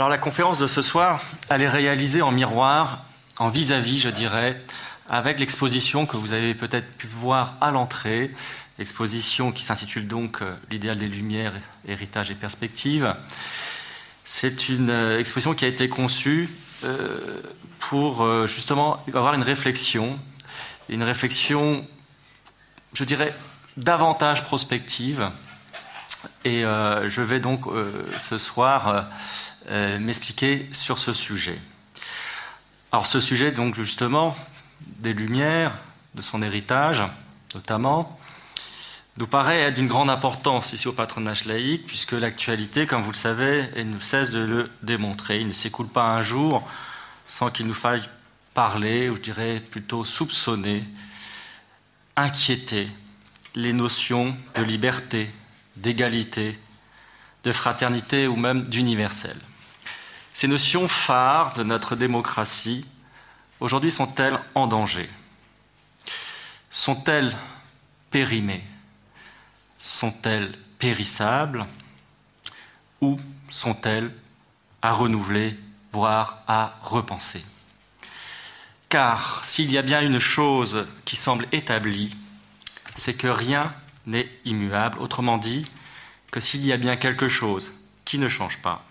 Alors la conférence de ce soir, elle est réalisée en miroir, en vis-à-vis, je dirais, avec l'exposition que vous avez peut-être pu voir à l'entrée, exposition qui s'intitule donc euh, L'idéal des Lumières, héritage et perspective. C'est une euh, exposition qui a été conçue euh, pour justement avoir une réflexion, une réflexion, je dirais, davantage prospective. Et je vais donc ce soir m'expliquer sur ce sujet. Alors ce sujet, donc justement, des Lumières, de son héritage notamment, nous paraît être d'une grande importance ici au patronage laïque, puisque l'actualité, comme vous le savez, elle ne cesse de le démontrer. Il ne s'écoule pas un jour sans qu'il nous faille parler, ou je dirais plutôt soupçonner, inquiéter les notions de liberté, d'égalité, de fraternité ou même d'universel. Ces notions phares de notre démocratie, aujourd'hui, sont-elles en danger? Sont-elles périmées? Sont-elles périssables? Ou sont-elles à renouveler, voire à repenser? Car s'il y a bien une chose qui semble établie, c'est que rien n'est immuable. Autrement dit, que s'il y a bien quelque chose qui ne change pas,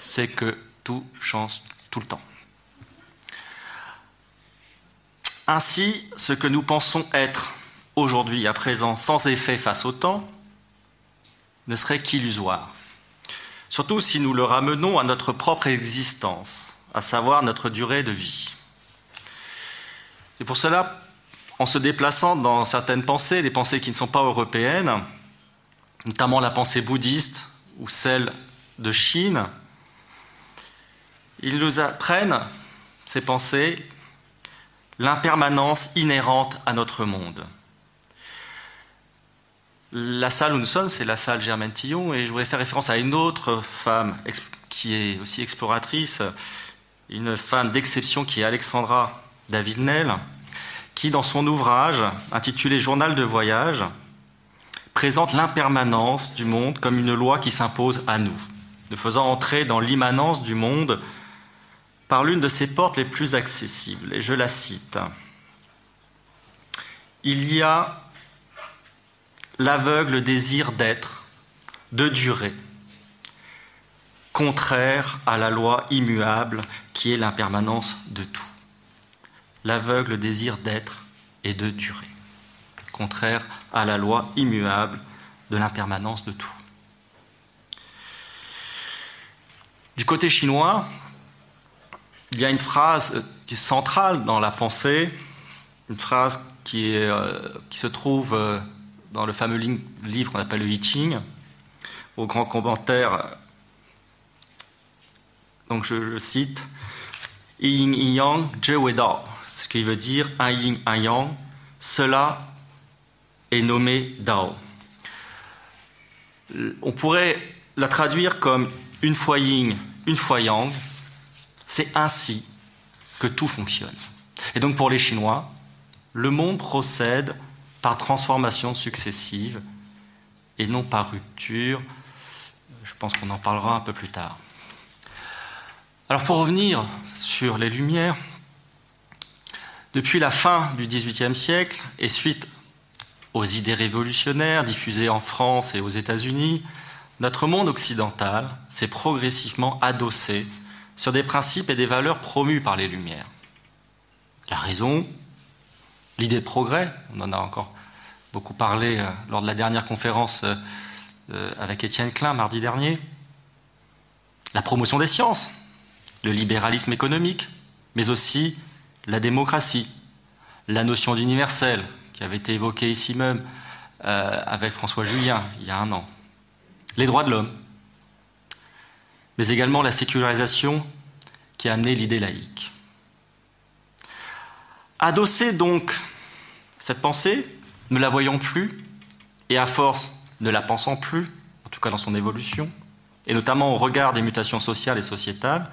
c'est que tout change tout le temps. Ainsi, ce que nous pensons être aujourd'hui, à présent, sans effet face au temps, ne serait qu'illusoire. Surtout si nous le ramenons à notre propre existence, à savoir notre durée de vie. Et pour cela, en se déplaçant dans certaines pensées, les pensées qui ne sont pas européennes, notamment la pensée bouddhiste ou celle de Chine, ils nous apprennent, ces pensées, l'impermanence inhérente à notre monde. La salle où nous sommes, c'est la salle Germaine Tillon, et je voudrais faire référence à une autre femme qui est aussi exploratrice, une femme d'exception qui est Alexandra David-Nel, qui, dans son ouvrage intitulé Journal de voyage, présente l'impermanence du monde comme une loi qui s'impose à nous, nous faisant entrer dans l'immanence du monde par l'une de ses portes les plus accessibles. Et je la cite. Il y a l'aveugle désir d'être, de durer, contraire à la loi immuable qui est l'impermanence de tout. L'aveugle désir d'être et de durer, contraire à la loi immuable de l'impermanence de tout. Du côté chinois, il y a une phrase qui est centrale dans la pensée, une phrase qui, euh, se trouve euh, dans le fameux livre qu'on appelle le I au grand commentaire. Donc je, le cite Yin Yang Dao, ce qui veut dire un yin, un yang, cela est nommé Dao. On pourrait la traduire comme une fois yin, une fois yang. C'est ainsi que tout fonctionne. Et donc pour les Chinois, le monde procède par transformation successive et non par rupture. Je pense qu'on en parlera un peu plus tard. Alors pour revenir sur les Lumières, depuis la fin du XVIIIe siècle et suite aux idées révolutionnaires diffusées en France et aux États-Unis, notre monde occidental s'est progressivement adossé sur des principes et des valeurs promus par les Lumières. La raison, L'idée de progrès, on en a encore beaucoup parlé euh, lors de la dernière conférence euh, euh, avec Étienne Klein mardi dernier. La promotion des sciences, le libéralisme économique, mais aussi la démocratie, la notion d'universel qui avait été évoquée ici même avec François Julien il y a un an, les droits de l'homme, mais également la sécularisation qui a amené l'idée laïque. Adossé donc cette pensée, ne la voyons plus, et à force ne la pensant plus, en tout cas dans son évolution, et notamment au regard des mutations sociales et sociétales,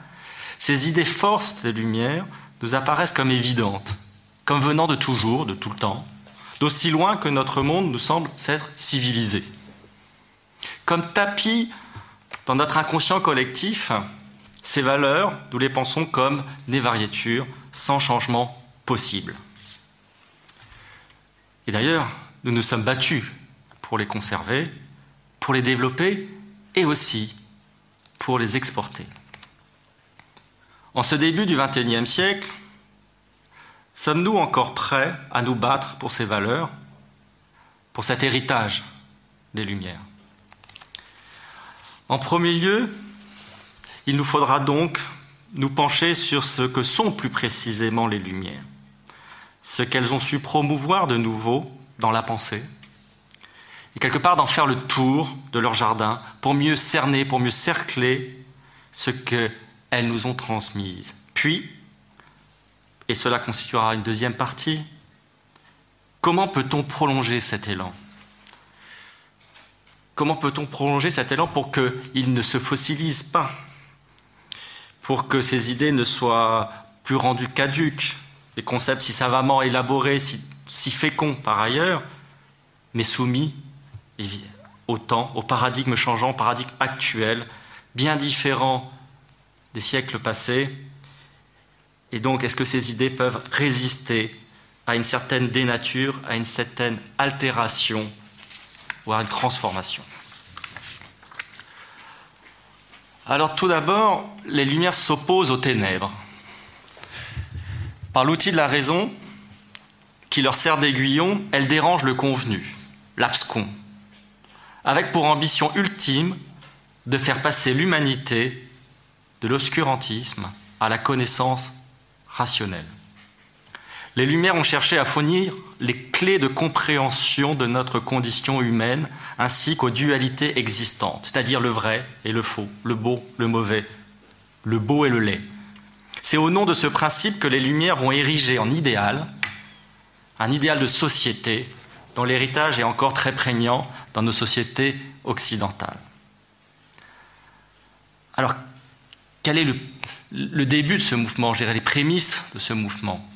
ces idées forces des Lumières nous apparaissent comme évidentes, comme venant de toujours, de tout le temps, d'aussi loin que notre monde nous semble s'être civilisé. Comme tapis dans notre inconscient collectif, Ces valeurs, nous les pensons comme des variétures sans changement possible. Et d'ailleurs, nous nous sommes battus pour les conserver, pour les développer et aussi pour les exporter. En ce début du XXIe siècle, sommes-nous encore prêts à nous battre pour ces valeurs, pour cet héritage des Lumières? En premier lieu, il nous faudra donc nous pencher sur ce que sont plus précisément les Lumières, ce qu'elles ont su promouvoir de nouveau dans la pensée, et quelque part d'en faire le tour de leur jardin pour mieux cerner, pour mieux cercler ce qu'elles nous ont transmises. Puis, et cela constituera une deuxième partie, comment peut-on prolonger cet élan? Comment peut-on prolonger cet élan pour qu'il ne se fossilise pas Pour que ces idées ne soient plus rendues caduques, les concepts si savamment élaborés, si, féconds par ailleurs, mais soumis au temps, au paradigme changeant, au paradigme actuel, bien différent des siècles passés. Et donc, est-ce que ces idées peuvent résister à une certaine dénature, à une certaine altération à une transformation Alors tout d'abord, les lumières s'opposent aux ténèbres. Par l'outil de la raison, qui leur sert d'aiguillon, elles dérangent le convenu, l'abscon, avec pour ambition ultime de faire passer l'humanité de l'obscurantisme à la connaissance rationnelle. Les Lumières ont cherché à fournir les clés de compréhension de notre condition humaine ainsi qu'aux dualités existantes, c'est-à-dire le vrai et le faux, le beau, le mauvais, le beau et le laid. C'est au nom de ce principe que les Lumières vont ériger en idéal, un idéal de société dont l'héritage est encore très prégnant dans nos sociétés occidentales. Alors, quel est le, début de ce mouvement, je dirais les prémices de ce mouvement?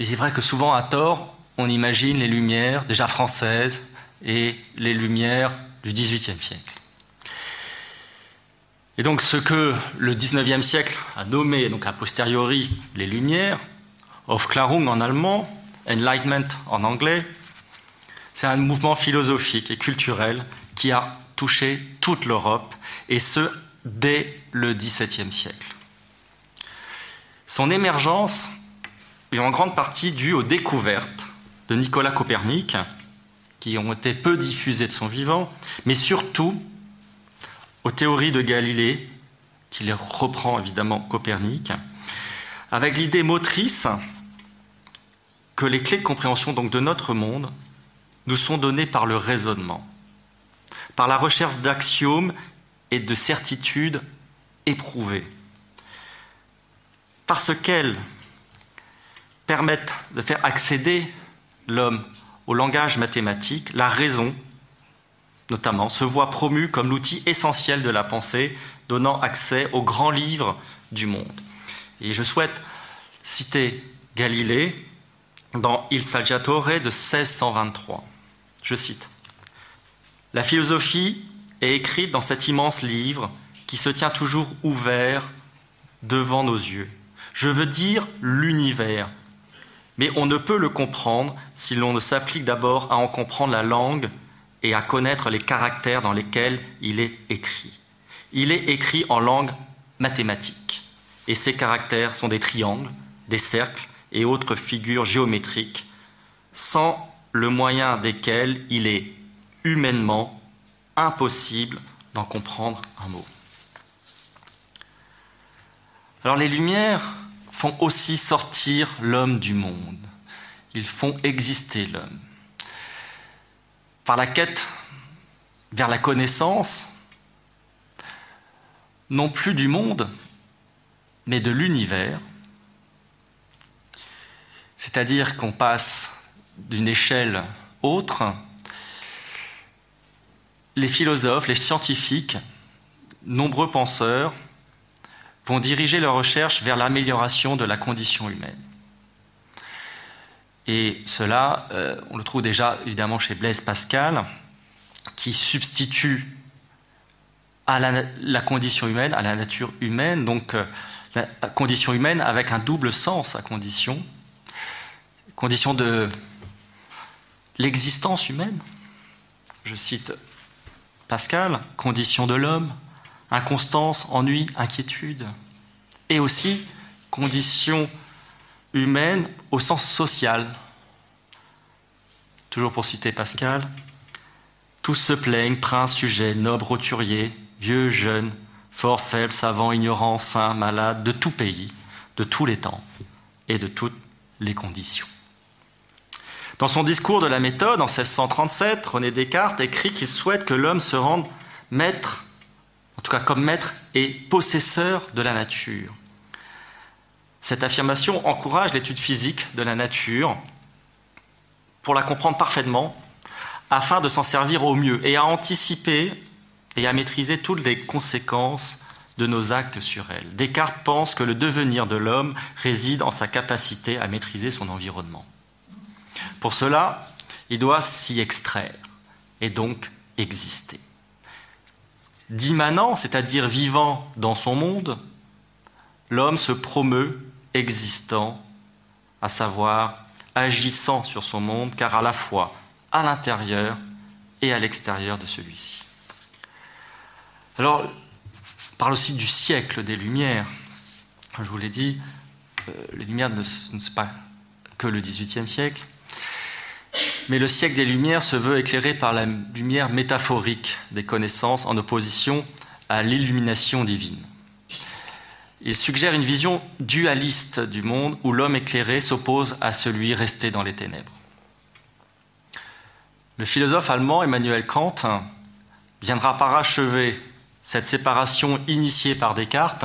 Et c'est vrai que souvent, à tort, on imagine les Lumières, déjà françaises, et les Lumières du XVIIIe siècle. Et donc ce que le XIXe siècle a nommé, donc a posteriori, les Lumières, Aufklärung en allemand, Enlightenment en anglais, c'est un mouvement philosophique et culturel qui a touché toute l'Europe, et ce, dès le XVIIe siècle. Son émergence est en grande partie due aux découvertes de Nicolas Copernic, qui ont été peu diffusées de son vivant, mais surtout aux théories de Galilée, qui les reprend évidemment Copernic, avec l'idée motrice que les clés de compréhension donc de notre monde nous sont données par le raisonnement, par la recherche d'axiomes et de certitudes éprouvées, parce qu'elles permettent de faire accéder l'homme au langage mathématique, la raison, notamment, se voit promue comme l'outil essentiel de la pensée, donnant accès aux grands livres du monde. Et je souhaite citer Galilée dans Il Saggiatore de 1623. Je cite La philosophie est écrite dans cet immense livre qui se tient toujours ouvert devant nos yeux. Je veux dire l'univers, mais on ne peut le comprendre si l'on ne s'applique d'abord à en comprendre la langue et à connaître les caractères dans lesquels il est écrit. Il est écrit en langue mathématique, et ces caractères sont des triangles, des cercles, et autres figures géométriques, sans le moyen desquelles il est humainement impossible d'en comprendre un mot. Alors les Lumières font aussi sortir l'homme du monde. Ils font exister l'homme. Par la quête vers la connaissance, non plus du monde, mais de l'univers, c'est-à-dire qu'on passe d'une échelle autre, les philosophes, les scientifiques, nombreux penseurs vont diriger leurs recherches vers l'amélioration de la condition humaine. Et cela, euh, on le trouve déjà évidemment chez Blaise Pascal, qui substitue à la, condition humaine, à la nature humaine, donc euh, la condition humaine avec un double sens à condition, condition de l'existence humaine. Je cite Pascal, condition de l'homme, inconstance, ennui, inquiétude, et aussi condition humaine au sens social. Toujours pour citer Pascal, tous se plaignent, princes, sujets, nobles, roturiers, vieux, jeunes, forts, faibles, savants, ignorants, saints, malades, de tout pays, de tous les temps et de toutes les conditions. Dans son discours de la méthode en 1637, René Descartes écrit qu'il souhaite que l'homme se rende maître, en tout cas comme maître et possesseur de la nature. Cette affirmation encourage l'étude physique de la nature pour la comprendre parfaitement, afin de s'en servir au mieux et à anticiper et à maîtriser toutes les conséquences de nos actes sur elle. Descartes pense que le devenir de l'homme réside en sa capacité à maîtriser son environnement. Pour cela, il doit s'y extraire et donc exister. D'immanent, c'est-à-dire vivant dans son monde, l'homme se promeut existant, à savoir agissant sur son monde, car à la fois à l'intérieur et à l'extérieur de celui-ci. Alors, on parle aussi du siècle des Lumières. Je vous l'ai dit, euh, les Lumières ne, sont pas que le XVIIIe siècle, mais le siècle des Lumières se veut éclairé par la lumière métaphorique des connaissances en opposition à l'illumination divine. Il suggère une vision dualiste du monde où l'homme éclairé s'oppose à celui resté dans les ténèbres. Le philosophe allemand Emmanuel Kant viendra parachever cette séparation initiée par Descartes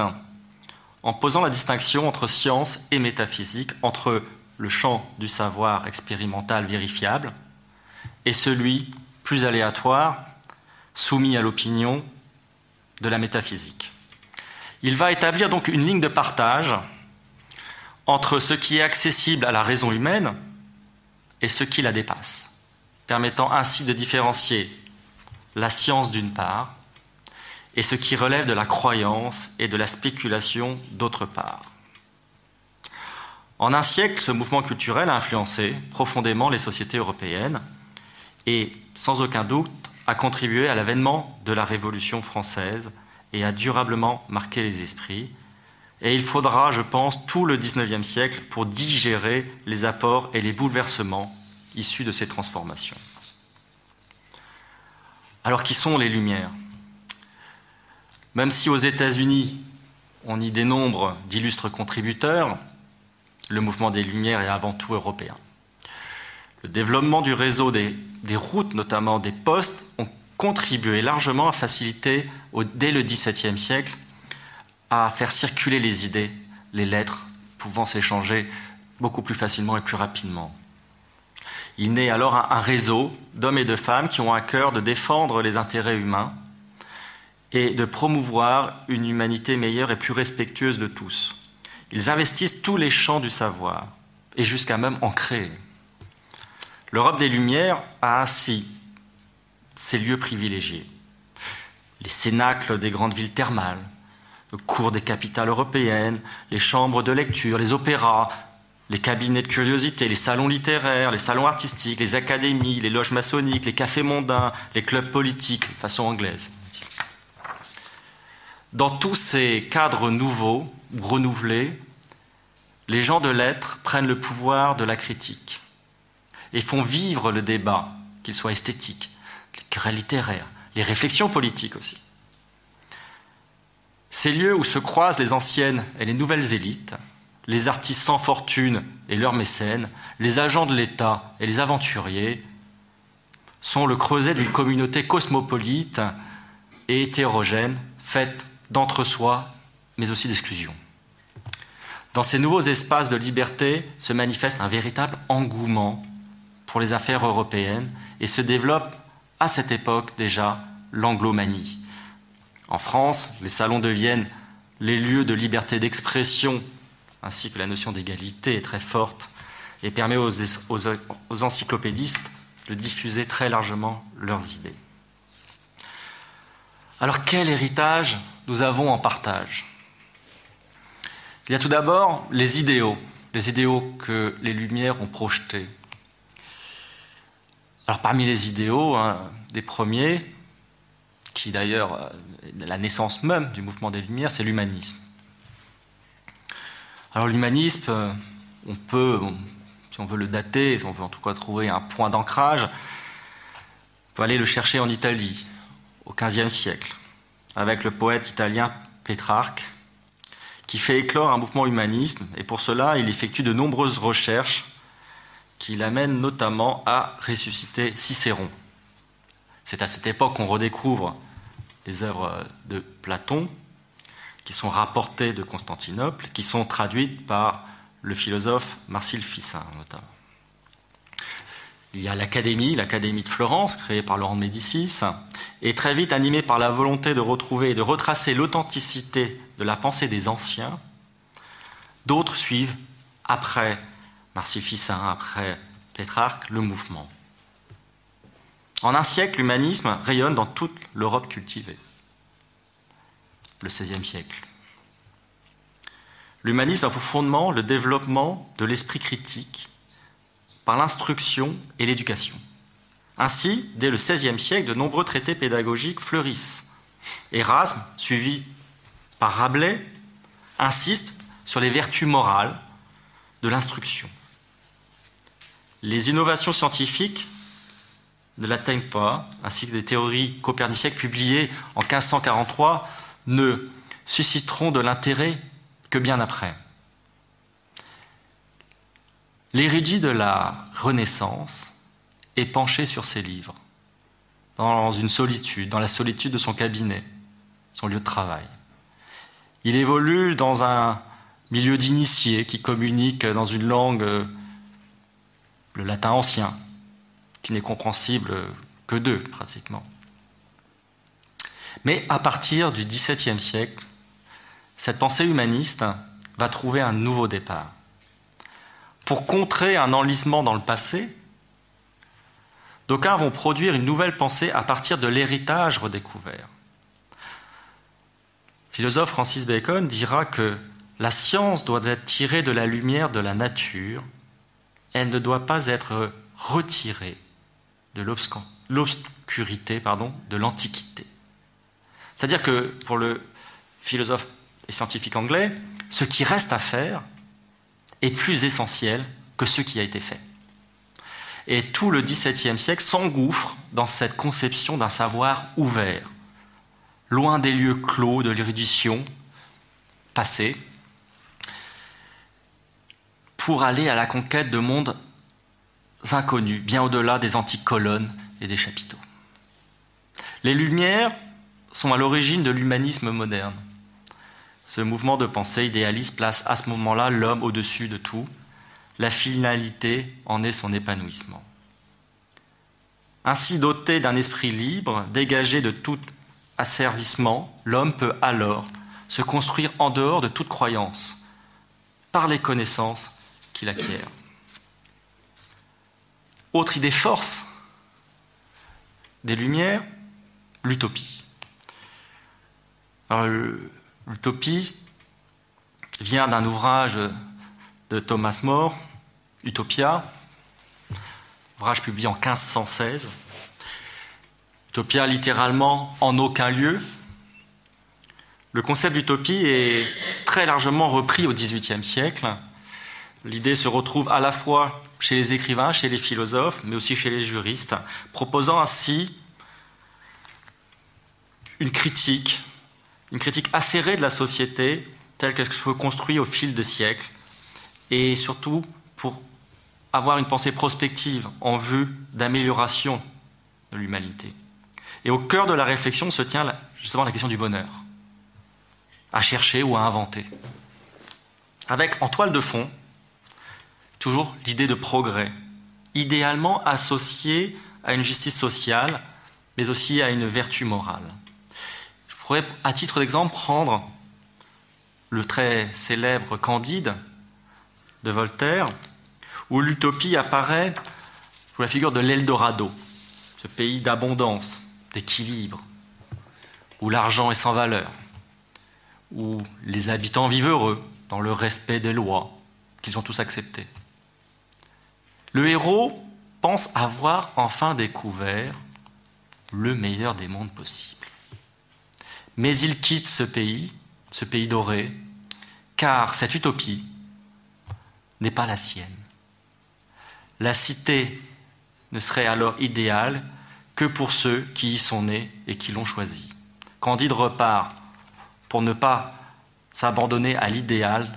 en posant la distinction entre science et métaphysique, entre le champ du savoir expérimental vérifiable et celui plus aléatoire, soumis à l'opinion de la métaphysique. Il va établir donc une ligne de partage entre ce qui est accessible à la raison humaine et ce qui la dépasse, permettant ainsi de différencier la science d'une part et ce qui relève de la croyance et de la spéculation d'autre part. En un siècle, ce mouvement culturel a influencé profondément les sociétés européennes et, sans aucun doute, a contribué à l'avènement de la Révolution française et a durablement marqué les esprits. Et il faudra, je pense, tout le XIXe siècle pour digérer les apports et les bouleversements issus de ces transformations. Alors qui sont les Lumières? Même si aux États-Unis, on y dénombre d'illustres contributeurs, le mouvement des Lumières est avant tout européen. Le développement du réseau des, routes, notamment des postes, ont contribué largement à faciliter, dès le XVIIe siècle, à faire circuler les idées, les lettres, pouvant s'échanger beaucoup plus facilement et plus rapidement. Il naît alors un, réseau d'hommes et de femmes qui ont à cœur de défendre les intérêts humains et de promouvoir une humanité meilleure et plus respectueuse de tous. Ils investissent tous les champs du savoir, et jusqu'à même en créer. L'Europe des Lumières a ainsi ces lieux privilégiés. Les cénacles des grandes villes thermales, le cours des capitales européennes, les chambres de lecture, les opéras, les cabinets de curiosité, les salons littéraires, les salons artistiques, les académies, les loges maçonniques, les cafés mondains, les clubs politiques, façon anglaise. Dans tous ces cadres nouveaux, renouvelés, les gens de lettres prennent le pouvoir de la critique et font vivre le débat, qu'il soit esthétique, les querelles littéraires, les réflexions politiques aussi. Ces lieux où se croisent les anciennes et les nouvelles élites, les artistes sans fortune et leurs mécènes, les agents de l'État et les aventuriers, sont le creuset d'une communauté cosmopolite et hétérogène, faite d'entre-soi, mais aussi d'exclusion. Dans ces nouveaux espaces de liberté se manifeste un véritable engouement pour les affaires européennes et se développe à cette époque déjà l'anglomanie. En France, les salons deviennent les lieux de liberté d'expression, ainsi que la notion d'égalité est très forte et permet aux, encyclopédistes de diffuser très largement leurs idées. Alors quel héritage nous avons en partage? Il y a tout d'abord les idéaux, les idéaux que les Lumières ont projetés. Alors parmi les idéaux, hein, des premiers, qui d'ailleurs euh, la naissance même du mouvement des Lumières, c'est l'humanisme. Alors l'humanisme, euh, on peut, si on veut le dater, si on veut en tout cas trouver un point d'ancrage, on peut aller le chercher en Italie, au XVe siècle, avec le poète italien Pétrarque, qui fait éclore un mouvement humaniste, et pour cela, il effectue de nombreuses recherches qui l'amènent notamment à ressusciter Cicéron. C'est à cette époque qu'on redécouvre les œuvres de Platon, qui sont rapportées de Constantinople, qui sont traduites par le philosophe Marcille Ficin notamment. Il y a l'Académie, l'Académie de Florence, créée par Laurent de Médicis, et très vite animée par la volonté de retrouver et de retracer l'authenticité de la pensée des anciens. D'autres suivent, après Marcille Ficin, après Pétrarque, le mouvement. En un siècle, l'humanisme rayonne dans toute l'Europe cultivée. Le XVIe siècle. L'humanisme a pour fondement le développement de l'esprit critique par l'instruction et l'éducation. Ainsi, dès le XVIe siècle, de nombreux traités pédagogiques fleurissent. Erasme, suivi par Rabelais, insiste sur les vertus morales de l'instruction. Les innovations scientifiques ne l'atteignent pas, ainsi que des théories coperniciennes publiées en 1543 ne susciteront de l'intérêt que bien après. L'érudit de la Renaissance est penché sur ses livres, dans une solitude, dans la solitude de son cabinet, son lieu de travail. Il évolue dans un milieu d'initiés qui communiquent dans une langue, le latin ancien, qui n'est compréhensible que d'eux, pratiquement. Mais à partir du XVIIe siècle, cette pensée humaniste va trouver un nouveau départ. Pour contrer un enlisement dans le passé, d'aucuns vont produire une nouvelle pensée à partir de l'héritage redécouvert. Philosophe Francis Bacon dira que la science doit être tirée de la lumière de la nature, elle ne doit pas être retirée de l'obscurité de l'Antiquité. C'est-à-dire que pour le philosophe et scientifique anglais, ce qui reste à faire est plus essentiel que ce qui a été fait. Et tout le XVIIe siècle s'engouffre dans cette conception d'un savoir ouvert, loin des lieux clos de l'érudition passée, pour aller à la conquête de mondes inconnus, bien au-delà des antiques colonnes et des chapiteaux. Les Lumières sont à l'origine de l'humanisme moderne. Ce mouvement de pensée idéaliste place à ce moment-là l'homme au-dessus de tout. La finalité en est son épanouissement. Ainsi doté d'un esprit libre, dégagé de tout asservissement, l'homme peut alors se construire en dehors de toute croyance, par les connaissances qu'il acquiert. Autre idée force des Lumières, l'utopie. L'utopie vient d'un ouvrage de Thomas More, Utopia, ouvrage publié en 1516. Utopia littéralement en aucun lieu. Le concept d'utopie est très largement repris au XVIIIe siècle. L'idée se retrouve à la fois chez les écrivains, chez les philosophes, mais aussi chez les juristes, proposant ainsi une critique, une critique acérée de la société telle qu'elle se construit au fil des siècles, et surtout pour avoir une pensée prospective en vue d'amélioration de l'humanité. Et au cœur de la réflexion se tient justement la question du bonheur, à chercher ou à inventer. Avec en toile de fond toujours l'idée de progrès, idéalement associée à une justice sociale, mais aussi à une vertu morale. Je pourrais, à titre d'exemple, prendre le très célèbre Candide de Voltaire, où l'utopie apparaît sous la figure de l'Eldorado, ce pays d'abondance, d'équilibre, où l'argent est sans valeur, où les habitants vivent heureux dans le respect des lois qu'ils ont tous acceptées. Le héros pense avoir enfin découvert le meilleur des mondes possibles. Mais il quitte ce pays, ce pays doré, car cette utopie n'est pas la sienne. La cité ne serait alors idéale que pour ceux qui y sont nés et qui l'ont choisi. Candide repart pour ne pas s'abandonner à l'idéal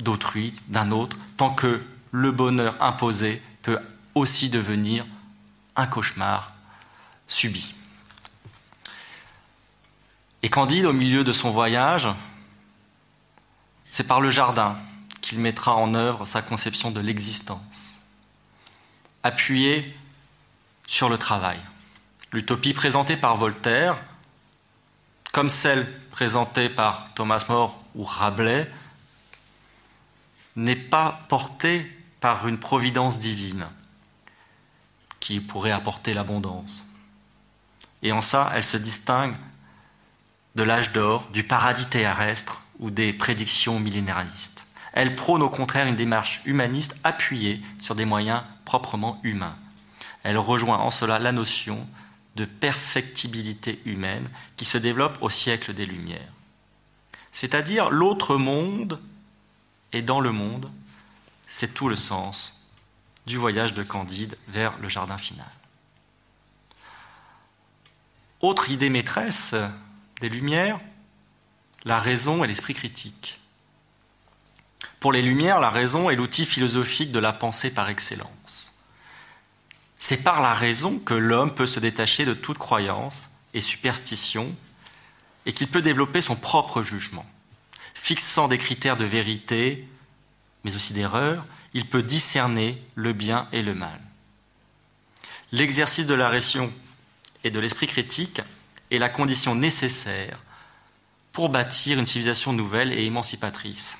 d'autrui, d'un autre, tant que le bonheur imposé peut aussi devenir un cauchemar subi. Et Candide, au milieu de son voyage, c'est par le jardin qu'il mettra en œuvre sa conception de l'existence, appuyée sur le travail. L'utopie présentée par Voltaire, comme celle présentée par Thomas More ou Rabelais, n'est pas portée par une providence divine qui pourrait apporter l'abondance. Et en ça, elle se distingue de l'âge d'or, du paradis terrestre ou des prédictions millénaristes. Elle prône au contraire une démarche humaniste appuyée sur des moyens proprement humains. Elle rejoint en cela la notion de perfectibilité humaine qui se développe au siècle des Lumières. C'est-à-dire l'autre monde est dans le monde c'est tout le sens du voyage de Candide vers le jardin final. Autre idée maîtresse des Lumières, la raison et l'esprit critique. Pour les Lumières, la raison est l'outil philosophique de la pensée par excellence. C'est par la raison que l'homme peut se détacher de toute croyance et superstition et qu'il peut développer son propre jugement, fixant des critères de vérité, mais aussi d'erreur, il peut discerner le bien et le mal. L'exercice de la raison et de l'esprit critique est la condition nécessaire pour bâtir une civilisation nouvelle et émancipatrice.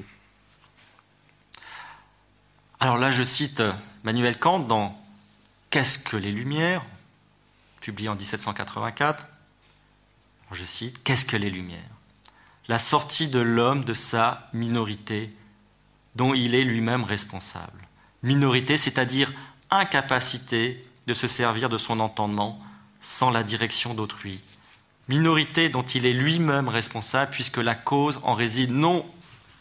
Alors là, je cite Manuel Kant dans Qu'est-ce que les Lumières publié en 1784. Je cite Qu'est-ce que les Lumières? La sortie de l'homme de sa minorité dont il est lui-même responsable. Minorité, c'est-à-dire incapacité de se servir de son entendement sans la direction d'autrui. Minorité dont il est lui-même responsable puisque la cause en réside non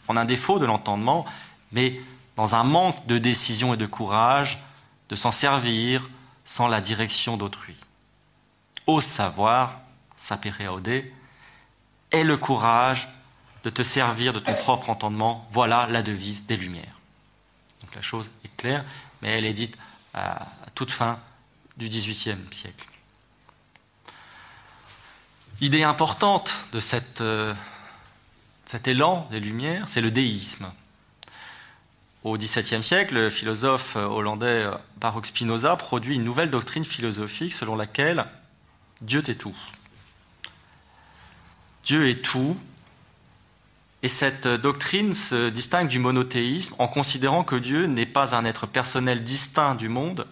en un défaut de l'entendement, mais dans un manque de décision et de courage de s'en servir sans la direction d'autrui. Ose savoir, sapere est le courage de te servir de ton propre entendement. Voilà la devise des Lumières. Donc la chose est claire, mais elle est dite à toute fin du XVIIIe siècle. Idée importante de euh, cet élan des Lumières, c'est le déisme. Au XVIIe siècle, le philosophe hollandais Baruch Spinoza produit une nouvelle doctrine philosophique selon laquelle Dieu est tout. Dieu est tout, et cette doctrine se distingue du monothéisme en considérant que Dieu n'est pas un être personnel distinct du monde,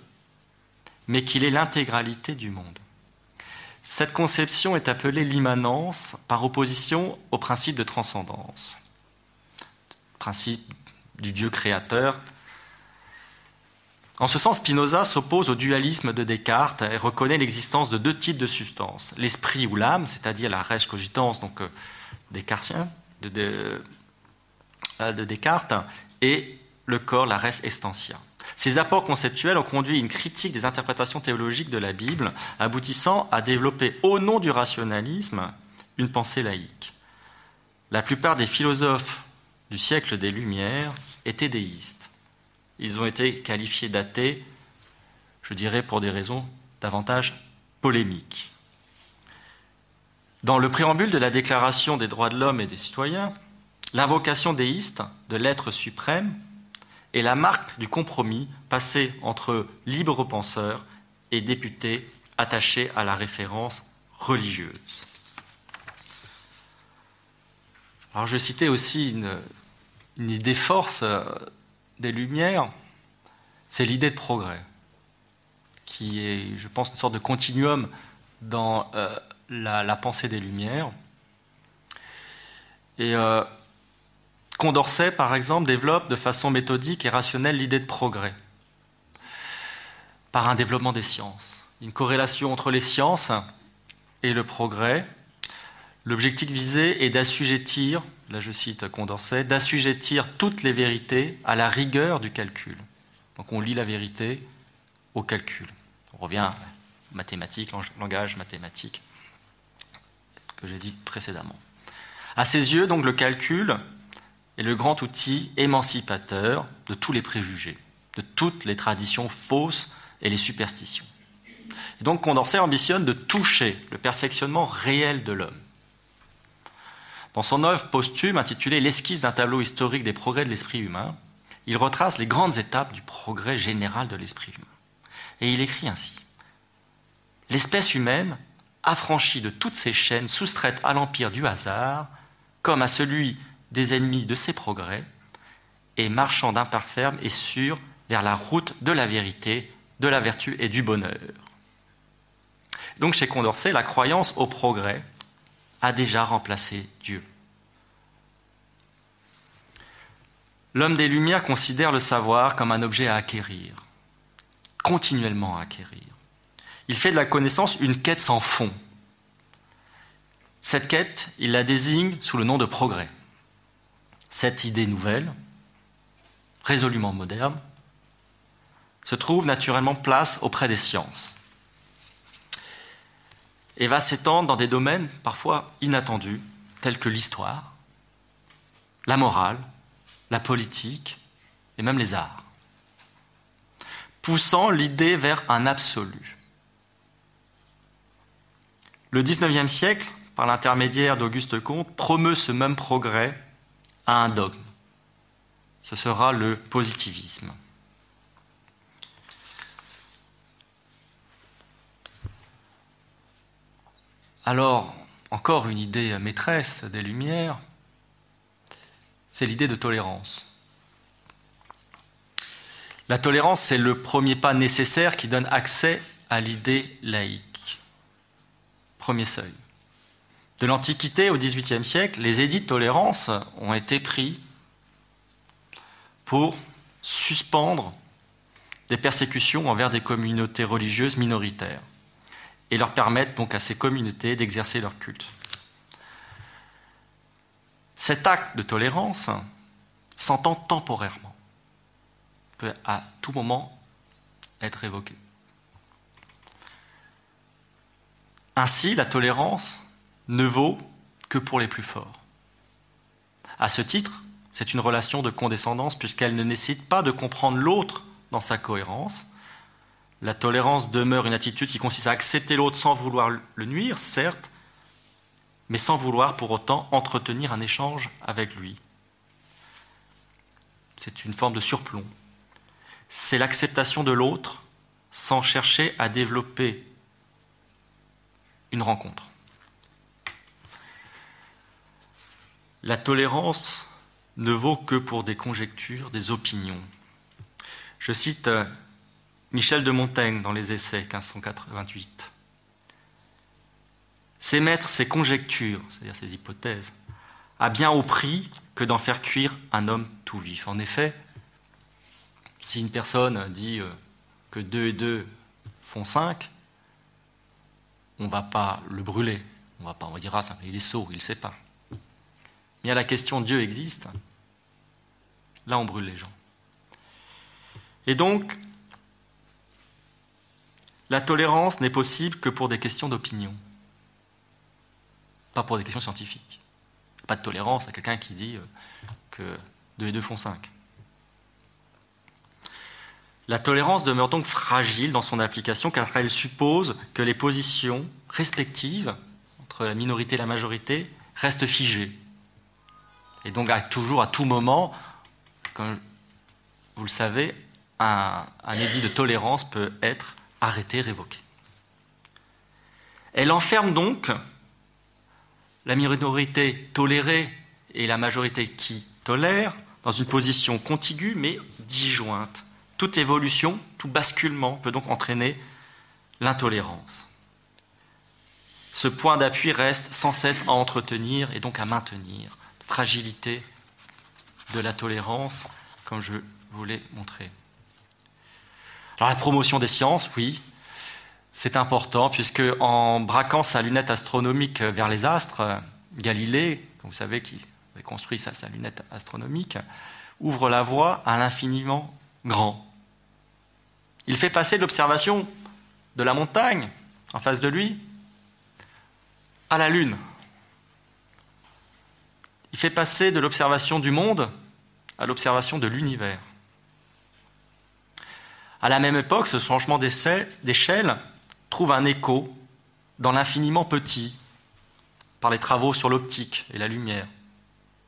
mais qu'il est l'intégralité du monde. Cette conception est appelée l'immanence par opposition au principe de transcendance, principe du Dieu créateur. En ce sens, Spinoza s'oppose au dualisme de Descartes et reconnaît l'existence de deux types de substances, l'esprit ou l'âme, c'est-à-dire la res cogitans, donc euh, euh, de, Descartes et le corps, la res extensia. Ces apports conceptuels ont conduit à une critique des interprétations théologiques de la Bible, aboutissant à développer au nom du rationalisme une pensée laïque. La plupart des philosophes du siècle des Lumières étaient déistes. Ils ont été qualifiés d'athées, je dirais pour des raisons davantage polémiques. Dans le préambule de la Déclaration des droits de l'homme et des citoyens, l'invocation déiste de l'être suprême est la marque du compromis passé entre libres penseurs et députés attachés à la référence religieuse. Alors je citais aussi une, idée force euh, des Lumières, c'est l'idée de progrès, qui est, je pense, une sorte de continuum dans euh, la, pensée des Lumières. Et euh, Condorcet, par exemple, développe de façon méthodique et rationnelle l'idée de progrès par un développement des sciences. Une corrélation entre les sciences et le progrès. L'objectif visé est d'assujettir, là je cite Condorcet, d'assujettir toutes les vérités à la rigueur du calcul. Donc on lit la vérité au calcul. On revient à mathématiques, langage mathématique que j'ai dit précédemment. À ses yeux, donc, le calcul est le grand outil émancipateur de tous les préjugés, de toutes les traditions fausses et les superstitions. Et donc Condorcet ambitionne de toucher le perfectionnement réel de l'homme. Dans son œuvre posthume intitulée L'esquisse d'un tableau historique des progrès de l'esprit humain, il retrace les grandes étapes du progrès général de l'esprit humain. Et il écrit ainsi L'espèce humaine, affranchie de toutes ses chaînes soustraites à l'empire du hasard, comme à celui des ennemis de ses progrès, et marchant d'un pas ferme et sûr vers la route de la vérité, de la vertu et du bonheur. Donc chez Condorcet, la croyance au progrès a déjà remplacé Dieu. L'homme des Lumières considère le savoir comme un objet à acquérir, continuellement à acquérir. Il fait de la connaissance une quête sans fond. Cette quête, il la désigne sous le nom de progrès. Cette idée nouvelle, résolument moderne, se trouve naturellement place auprès des sciences et va s'étendre dans des domaines parfois inattendus, tels que l'histoire, la morale, la politique et même les arts, poussant l'idée vers un absolu. Le XIXe siècle, par l'intermédiaire d'Auguste Comte, promeut ce même progrès à un dogme. Ce sera le positivisme. Alors, encore une idée maîtresse des Lumières, c'est l'idée de tolérance. La tolérance, c'est le premier pas nécessaire qui donne accès à l'idée laïque. Premier seuil. De l'Antiquité au XVIIIe siècle, les édits de tolérance ont été pris pour suspendre des persécutions envers des communautés religieuses minoritaires et leur permettre donc à ces communautés d'exercer leur culte. Cet acte de tolérance s'entend temporairement, peut à tout moment être évoqué. Ainsi, la tolérance ne vaut que pour les plus forts. À ce titre, c'est une relation de condescendance puisqu'elle ne nécessite pas de comprendre l'autre dans sa cohérence, la tolérance demeure une attitude qui consiste à accepter l'autre sans vouloir le nuire, certes, mais sans vouloir pour autant entretenir un échange avec lui. C'est une forme de surplomb. C'est l'acceptation de l'autre sans chercher à développer une rencontre. La tolérance ne vaut que pour des conjectures, des opinions. Je cite euh, Michel de Montaigne dans les Essais 1588. C'est mettre ces conjectures, c'est-à-dire ces hypothèses, à bien au prix que d'en faire cuire un homme tout vif. En effet, si une personne dit euh, que 2 et 2 font 5, on ne va pas le brûler. On va pas, on va dire, ah, il est sot, il ne sait pas. Mais à la question Dieu existe, là on brûle les gens. Et donc, la tolérance n'est possible que pour des questions d'opinion, pas pour des questions scientifiques. Pas de tolérance à quelqu'un qui dit euh, que 2 et 2 font 5. La tolérance demeure donc fragile dans son application car elle suppose que les positions respectives entre la minorité et la majorité restent figées. Et donc à, toujours, à tout moment, comme vous le savez, un, un édit de tolérance peut être arrêté, révoqué. Elle enferme donc la minorité tolérée et la majorité qui tolère dans une position contiguë mais disjointe. Toute évolution, tout basculement peut donc entraîner l'intolérance. ce point d'appui reste sans cesse à entretenir et donc à maintenir. Fragilité de la tolérance, comme je vous l'ai montré. Alors la promotion des sciences, oui, c'est important, puisque en braquant sa lunette astronomique vers les astres, Galilée, vous savez, qui avait construit sa, sa lunette astronomique, ouvre la voie à l'infiniment grand. Il fait passer l'observation de la montagne en face de lui à la Lune. Il fait passer de l'observation du monde à l'observation de l'univers. À la même époque, ce changement d'échelle trouve un écho dans l'infiniment petit par les travaux sur l'optique et la lumière,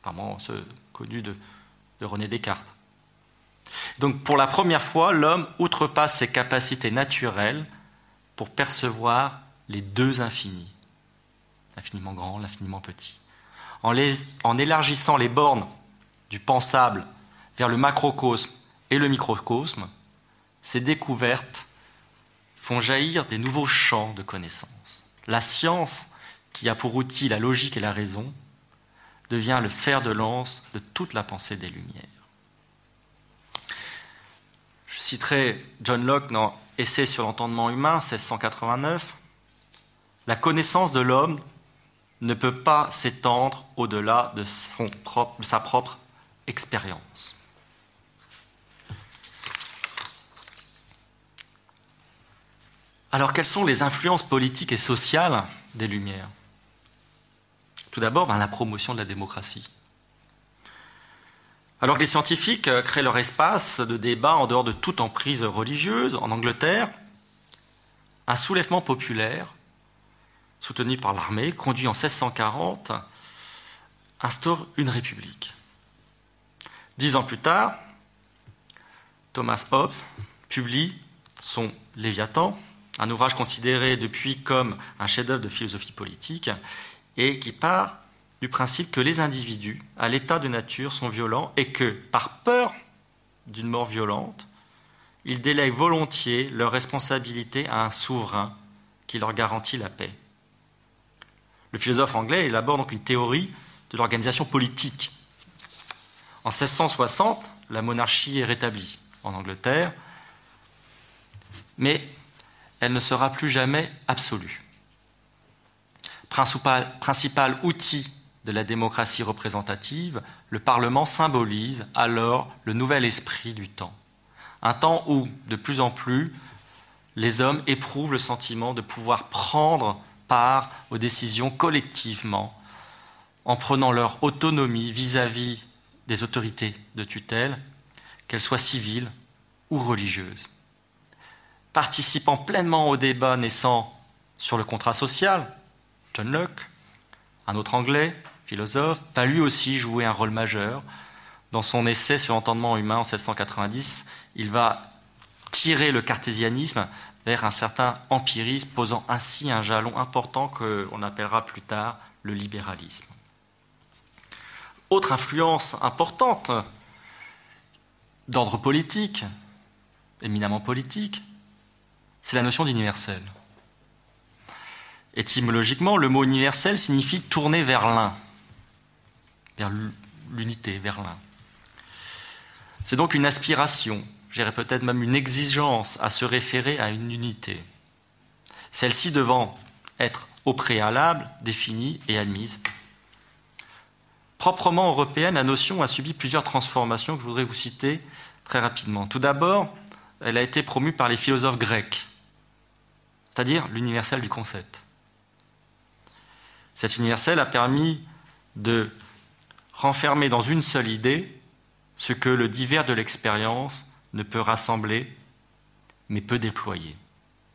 vraiment ceux connus de, René Descartes. Donc pour la première fois, l'homme outrepasse ses capacités naturelles pour percevoir les deux infinis, l'infiniment grand, l'infiniment petit. En, élargissant les bornes du pensable vers le macrocosme et le microcosme, ces découvertes font jaillir des nouveaux champs de connaissances. La science, qui a pour outil la logique et la raison, devient le fer de lance de toute la pensée des Lumières. Je citerai John Locke dans Essai sur l'entendement humain, 1689. La connaissance de l'homme ne peut pas s'étendre au-delà de, de, sa propre expérience. Alors quelles sont les influences politiques et sociales des Lumières? Tout d'abord, ben, la promotion de la démocratie. Alors que les scientifiques euh, créent leur espace de débat en dehors de toute emprise religieuse, en Angleterre, un soulèvement populaire, soutenu par l'armée, conduit en 1640, instaure une république. Dix ans plus tard, Thomas Hobbes publie son Léviathan, un ouvrage considéré depuis comme un chef-d'œuvre de philosophie politique, et qui part du principe que les individus, à l'état de nature, sont violents et que, par peur d'une mort violente, ils délèguent volontiers leur responsabilité à un souverain qui leur garantit la paix. Le philosophe anglais élabore donc une théorie de l'organisation politique. En 1660, la monarchie est rétablie en Angleterre, mais elle ne sera plus jamais absolue. Principal, outil de la démocratie représentative, le Parlement symbolise alors le nouvel esprit du temps. Un temps où, de plus en plus, les hommes éprouvent le sentiment de pouvoir prendre part aux décisions collectivement, en prenant leur autonomie vis-à-vis -vis des autorités de tutelle, qu'elles soient civiles ou religieuses. Participant pleinement au débat naissant sur le contrat social, John Locke, un autre anglais, philosophe, va lui aussi jouer un rôle majeur. Dans son essai sur l'entendement humain en 1690, il va tirer le cartésianisme vers un certain empirisme, posant ainsi un jalon important qu'on appellera plus tard le libéralisme. Autre influence importante d'ordre politique, éminemment politique, c'est la notion d'universel. Étymologiquement, le mot universel signifie tourner vers l'un vers l'unité, vers l'un. C'est donc une aspiration, j'irais peut-être même une exigence à se référer à une unité. Celle-ci devant être au préalable définie et admise. Proprement européenne, la notion a subi plusieurs transformations que je voudrais vous citer très rapidement. Tout d'abord, elle a été promue par les philosophes grecs, c'est-à-dire l'universel du concept. Cet universel a permis de renfermer dans une seule idée ce que le divers de l'expérience ne peut rassembler, mais peut déployer.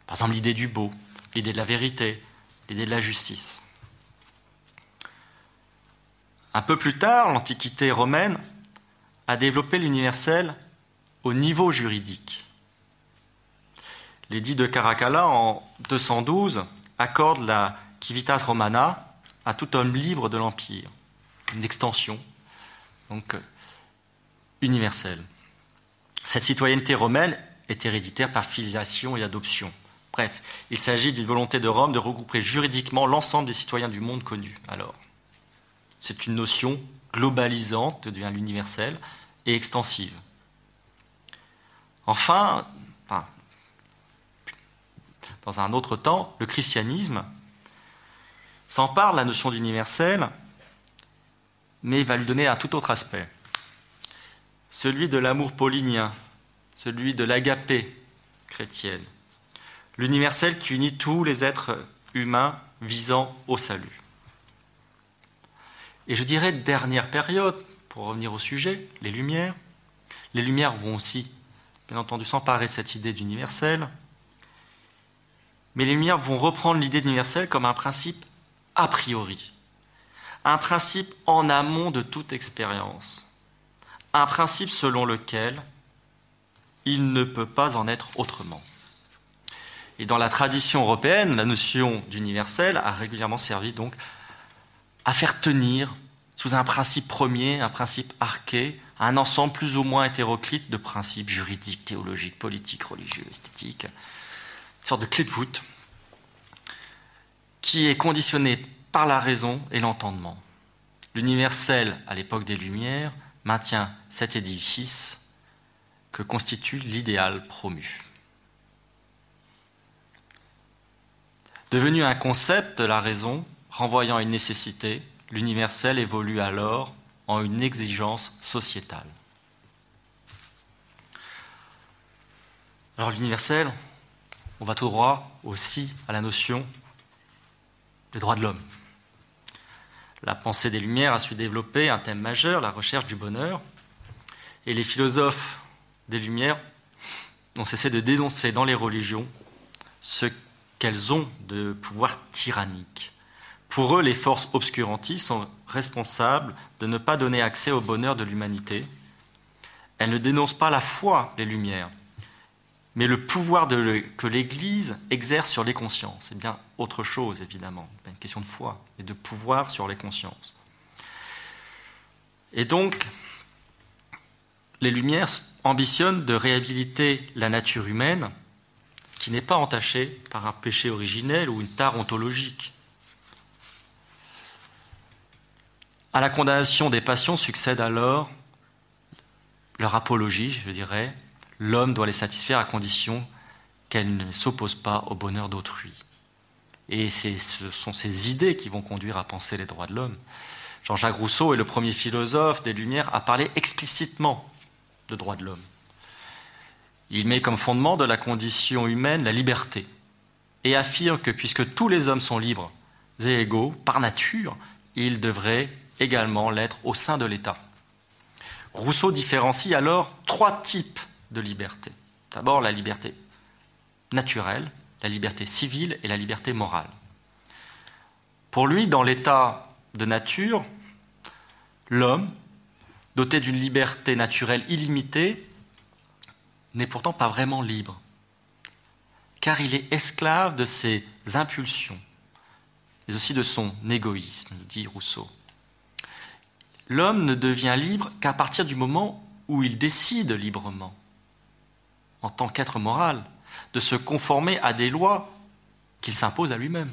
Par exemple, l'idée du beau, l'idée de la vérité, l'idée de la justice. Un peu plus tard, l'Antiquité romaine a développé l'universel au niveau juridique. L'édit de Caracalla en 212 accorde la civitas romana à tout homme libre de l'Empire une extension donc euh, universelle. Cette citoyenneté romaine est héréditaire par filiation et adoption. Bref, il s'agit d'une volonté de Rome de regrouper juridiquement l'ensemble des citoyens du monde connu. Alors, c'est une notion globalisante, devient l'universel, et extensive. Enfin, dans un autre temps, le christianisme s'empare de la notion d'universel, mais va lui donner un tout autre aspect. Celui de l'amour paulinien, celui de l'agapé chrétienne, l'universel qui unit tous les êtres humains visant au salut. Et je dirais dernière période, pour revenir au sujet, les Lumières. Les Lumières vont aussi, bien entendu, s'emparer de cette idée d'universel, mais les Lumières vont reprendre l'idée d'universel comme un principe a priori, un principe en amont de toute expérience, un principe selon lequel il ne peut pas en être autrement. Et dans la tradition européenne, la notion d'universel a régulièrement servi donc à faire tenir sous un principe premier, un principe arché, un ensemble plus ou moins hétéroclite de principes juridiques, théologiques, politiques, religieux, esthétiques, sorte de clé de voûte qui est conditionné par la raison et l'entendement. L'universel, à l'époque des Lumières, maintient cet édifice que constitue l'idéal promu. Devenu un concept de la raison, renvoyant à une nécessité, l'universel évolue alors en une exigence sociétale. Alors l'universel, on va tout droit aussi à la notion des droits de l'homme. La pensée des Lumières a su développer un thème majeur, la recherche du bonheur, et les philosophes des Lumières ont cessé de dénoncer dans les religions ce qu'elles ont de pouvoir tyrannique. Pour eux, les forces obscurantistes sont responsables de ne pas donner accès au bonheur de l'humanité. Elles ne dénoncent pas la foi, les Lumières, mais le pouvoir que l'Église exerce sur les consciences. C'est bien autre chose, évidemment. Pas une question de foi, mais de pouvoir sur les consciences. Et donc, les Lumières ambitionnent de réhabiliter la nature humaine qui n'est pas entachée par un péché originel ou une tare ontologique. À la condamnation des passions succède alors leur apologie, je dirais. L'homme doit les satisfaire à condition qu'elles ne s'opposent pas au bonheur d'autrui. Et ce sont ces idées qui vont conduire à penser les droits de l'homme. Jean-Jacques Rousseau est le premier philosophe des Lumières à parler explicitement de droits de l'homme. Il met comme fondement de la condition humaine la liberté et affirme que puisque tous les hommes sont libres et égaux par nature, ils devraient également l'être au sein de l'État. Rousseau différencie alors trois types de liberté. D'abord la liberté naturelle, la liberté civile et la liberté morale. Pour lui, dans l'état de nature, l'homme, doté d'une liberté naturelle illimitée, n'est pourtant pas vraiment libre, car il est esclave de ses impulsions, mais aussi de son égoïsme, dit Rousseau. L'homme ne devient libre qu'à partir du moment où il décide librement, en tant qu'être moral, de se conformer à des lois qu'il s'impose à lui-même.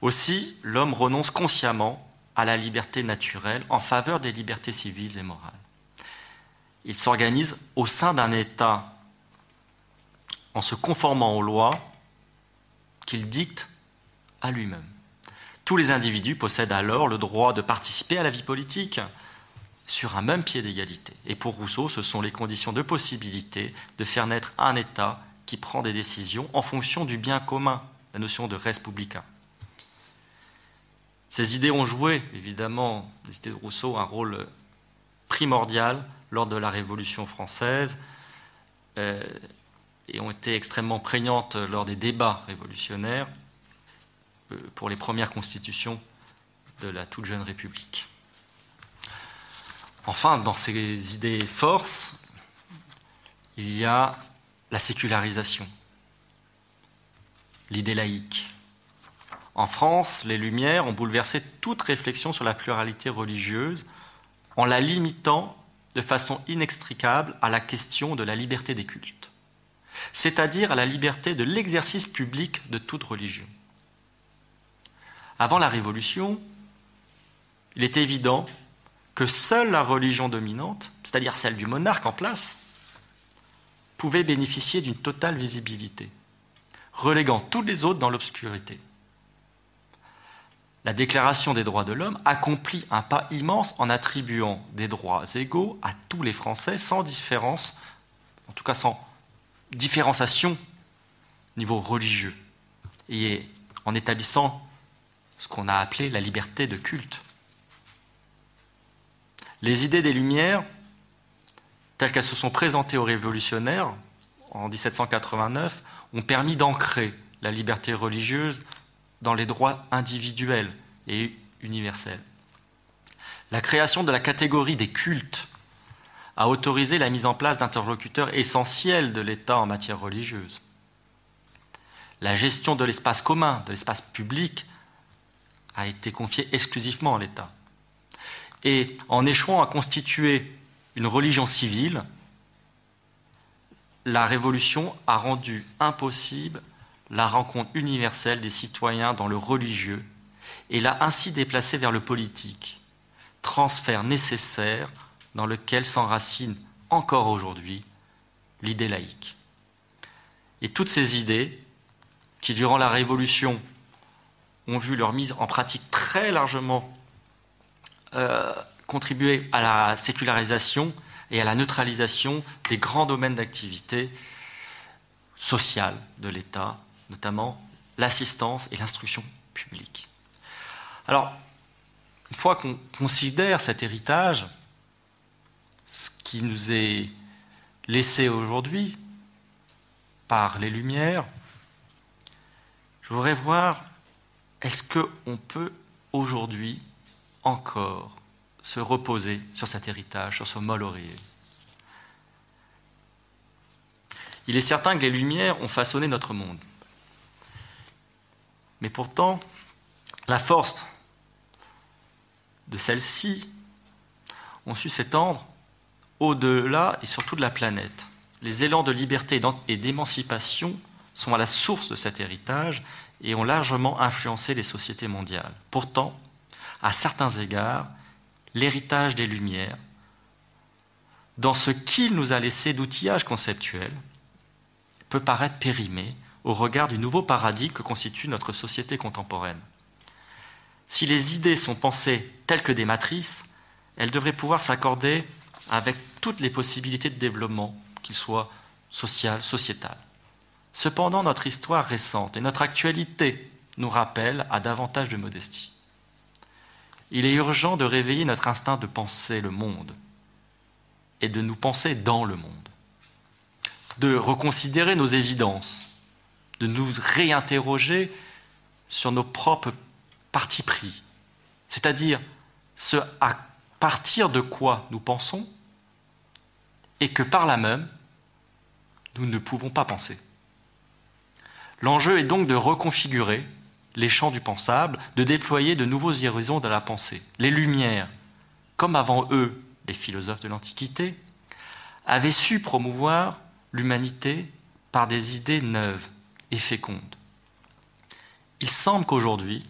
Aussi, l'homme renonce consciemment à la liberté naturelle en faveur des libertés civiles et morales. Il s'organise au sein d'un État en se conformant aux lois qu'il dicte à lui-même. Tous les individus possèdent alors le droit de participer à la vie politique, sur un même pied d'égalité. Et pour Rousseau, ce sont les conditions de possibilité de faire naître un État qui prend des décisions en fonction du bien commun, la notion de res publica. Ces idées ont joué, évidemment, les idées de Rousseau, un rôle primordial lors de la Révolution française euh, et ont été extrêmement prégnantes lors des débats révolutionnaires euh, pour les premières constitutions de la toute jeune République. Enfin, dans ces idées forces, il y a la sécularisation, l'idée laïque. En France, les Lumières ont bouleversé toute réflexion sur la pluralité religieuse en la limitant de façon inextricable à la question de la liberté des cultes. c'est-à-dire à la liberté de l'exercice public de toute religion. Avant la Révolution, il est évident que seule la religion dominante, c'est-à-dire celle du monarque en place, pouvait bénéficier d'une totale visibilité, reléguant tous les autres dans l'obscurité. La Déclaration des droits de l'homme accomplit un pas immense en attribuant des droits égaux à tous les Français sans différence, en tout cas sans différenciation au niveau religieux, et en établissant ce qu'on a appelé la liberté de culte. Les idées des Lumières, telles qu'elles se sont présentées aux révolutionnaires en 1789, ont permis d'ancrer la liberté religieuse dans les droits individuels et universels. La création de la catégorie des cultes a autorisé la mise en place d'interlocuteurs essentiels de l'État en matière religieuse. La gestion de l'espace commun, de l'espace public, a été confiée exclusivement à l'État. Et en échouant à constituer une religion civile, la Révolution a rendu impossible la rencontre universelle des citoyens dans le religieux et l'a ainsi déplacé vers le politique, transfert nécessaire dans lequel s'enracine encore aujourd'hui l'idée laïque. Et toutes ces idées, qui durant la Révolution ont vu leur mise en pratique très largement contribuer à la sécularisation et à la neutralisation des grands domaines d'activité sociale de l'État, notamment l'assistance et l'instruction publique. Alors, une fois qu'on considère cet héritage, ce qui nous est laissé aujourd'hui par les Lumières, je voudrais voir est-ce qu'on peut aujourd'hui encore se reposer sur cet héritage, sur ce mol oreiller. Il est certain que les Lumières ont façonné notre monde. Mais pourtant, la force de celles-ci ont su s'étendre au-delà et surtout de la planète. Les élans de liberté et d'émancipation sont à la source de cet héritage et ont largement influencé les sociétés mondiales. Pourtant, à certains égards, l'héritage des Lumières, dans ce qu'il nous a laissé d'outillage conceptuel, peut paraître périmé au regard du nouveau paradigme que constitue notre société contemporaine. Si les idées sont pensées telles que des matrices, elles devraient pouvoir s'accorder avec toutes les possibilités de développement, qu'ils soient social, sociétal. Cependant, notre histoire récente et notre actualité nous rappellent à davantage de modestie il est urgent de réveiller notre instinct de penser le monde et de nous penser dans le monde, de reconsidérer nos évidences, de nous réinterroger sur nos propres partis pris, c'est-à-dire ce à partir de quoi nous pensons et que par là même, nous ne pouvons pas penser. L'enjeu est donc de reconfigurer les champs du pensable, de déployer de nouveaux horizons de la pensée. Les Lumières, comme avant eux les philosophes de l'Antiquité, avaient su promouvoir l'humanité par des idées neuves et fécondes. Il semble qu'aujourd'hui,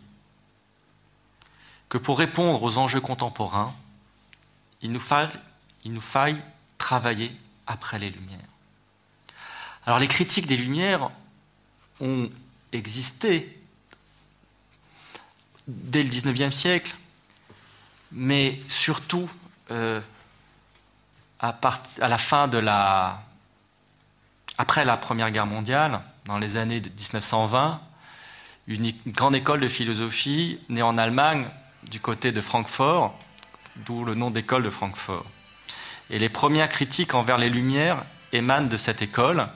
que pour répondre aux enjeux contemporains, il nous faille, il nous faille travailler après les Lumières. Alors les critiques des Lumières ont existé dès le XIXe siècle, mais surtout euh, à. Après la Première Guerre mondiale, dans les années de 1920, une, grande école de philosophie née en Allemagne, du côté de Francfort, d'où le nom d'école de Francfort. Et les premières critiques envers les Lumières émanent de cette école,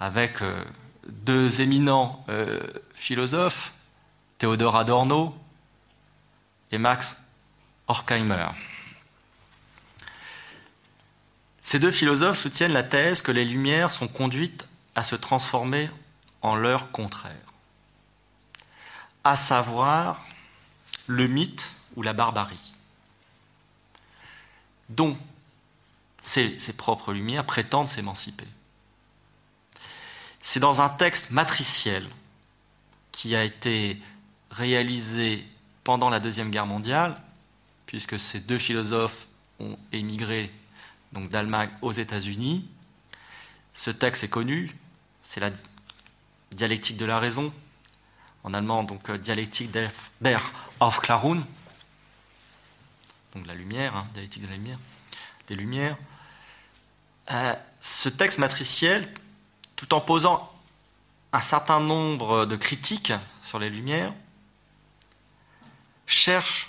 avec euh, deux éminents euh, philosophes, Théodore Adorno et Max Horkheimer. Ces deux philosophes soutiennent la thèse que les Lumières sont conduites à se transformer en leur contraire, à savoir le mythe ou la barbarie, dont ces, propres Lumières prétendent s'émanciper. C'est dans un texte matriciel qui a été réalisé pendant la Deuxième Guerre mondiale, puisque ces deux philosophes ont émigré donc d'Allemagne aux États-Unis. Ce texte est connu, c'est la dialectique de la raison, en allemand donc euh, dialectique der Aufklärung, donc la lumière, hein, dialectique de la lumière, des lumières. Euh, ce texte matriciel, tout en posant un certain nombre de critiques sur les lumières, cherche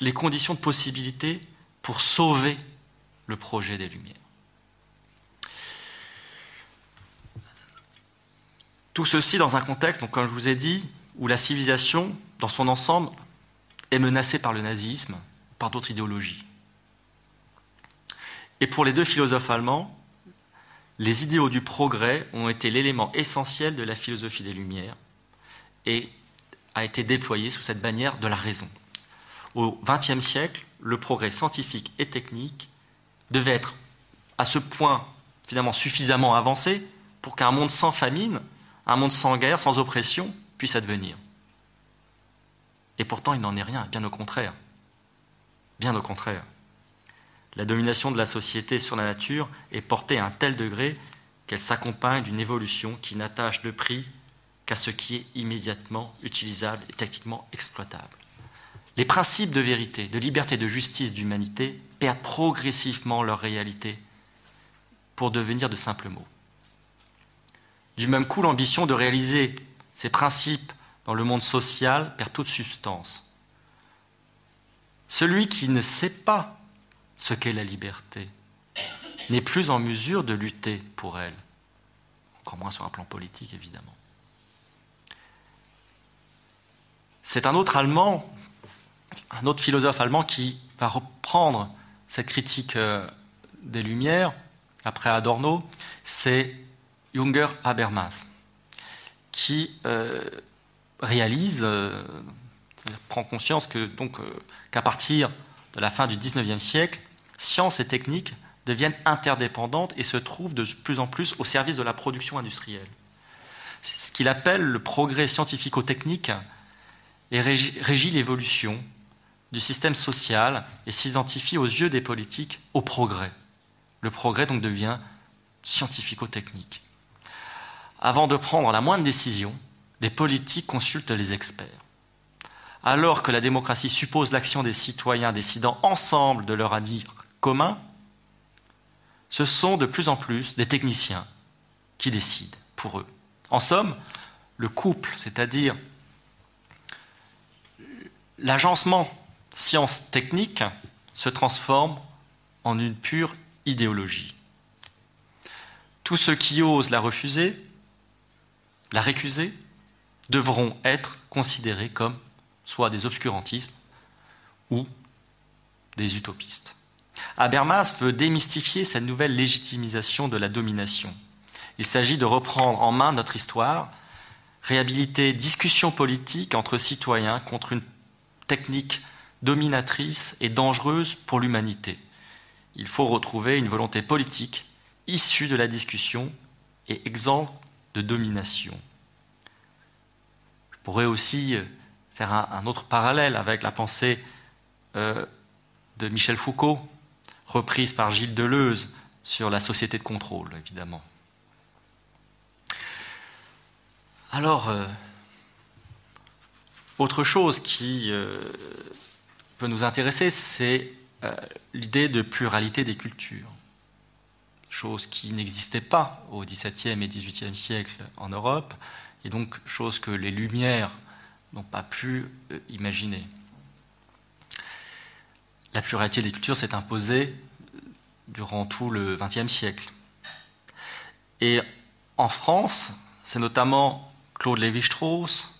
les conditions de possibilité pour sauver le projet des Lumières. Tout ceci dans un contexte, donc, comme je vous ai dit, où la civilisation, dans son ensemble, est menacée par le nazisme, par d'autres idéologies. Et pour les deux philosophes allemands, les idéaux du progrès ont été l'élément essentiel de la philosophie des Lumières et a été déployé sous cette bannière de la raison. Au XXe siècle, le progrès scientifique et technique devait être à ce point finalement suffisamment avancé pour qu'un monde sans famine, un monde sans guerre, sans oppression puisse advenir. Et pourtant, il n'en est rien, bien au contraire. Bien au contraire. La domination de la société sur la nature est portée à un tel degré qu'elle s'accompagne d'une évolution qui n'attache de prix qu'à ce qui est immédiatement utilisable et techniquement exploitable. Les principes de vérité, de liberté, de justice, d'humanité perdent progressivement leur réalité pour devenir de simples mots. Du même coup, l'ambition de réaliser ces principes dans le monde social perd toute substance. Celui qui ne sait pas ce qu'est la liberté n'est plus en mesure de lutter pour elle, encore moins sur un plan politique évidemment. C'est un autre Allemand, un autre philosophe allemand qui va reprendre cette critique euh, des Lumières, après Adorno, c'est Junger Habermas, qui euh, réalise, euh, prend conscience que donc qu'à partir de la fin du XIXe siècle, science et technique deviennent interdépendantes et se trouvent de plus en plus au service de la production industrielle. C'est ce qu'il appelle le progrès scientifico-technique et régit l'évolution du système social et s'identifie aux yeux des politiques au progrès. Le progrès donc devient scientifico-technique. Avant de prendre la moindre décision, les politiques consultent les experts. Alors que la démocratie suppose l'action des citoyens décidant ensemble de leur avenir commun, ce sont de plus en plus des techniciens qui décident pour eux. En somme, le couple, c'est-à-dire l'agencement science-technique, se transforme en une pure idéologie. Tous ceux qui osent la refuser, la récuser, devront être considérés comme soit des obscurantismes ou des utopistes. Habermas veut démystifier cette nouvelle légitimisation de la domination. Il s'agit de reprendre en main notre histoire, réhabiliter discussion politique entre citoyens contre une technique dominatrice et dangereuse pour l'humanité. Il faut retrouver une volonté politique issue de la discussion et exempte de domination. Je pourrais aussi faire un, autre parallèle avec la pensée euh, de Michel Foucault, reprise par Gilles Deleuze sur la société de contrôle, évidemment. Alors, euh, autre chose qui euh, peut nous intéresser, c'est euh, l'idée de pluralité des cultures, chose qui n'existait pas au XVIIe et XVIIIe siècle en Europe, et donc chose que les Lumières n'ont pas pu euh, imaginer. La pluralité des cultures s'est imposée durant tout le XXe siècle. Et en France, c'est notamment Claude Lévi-Strauss,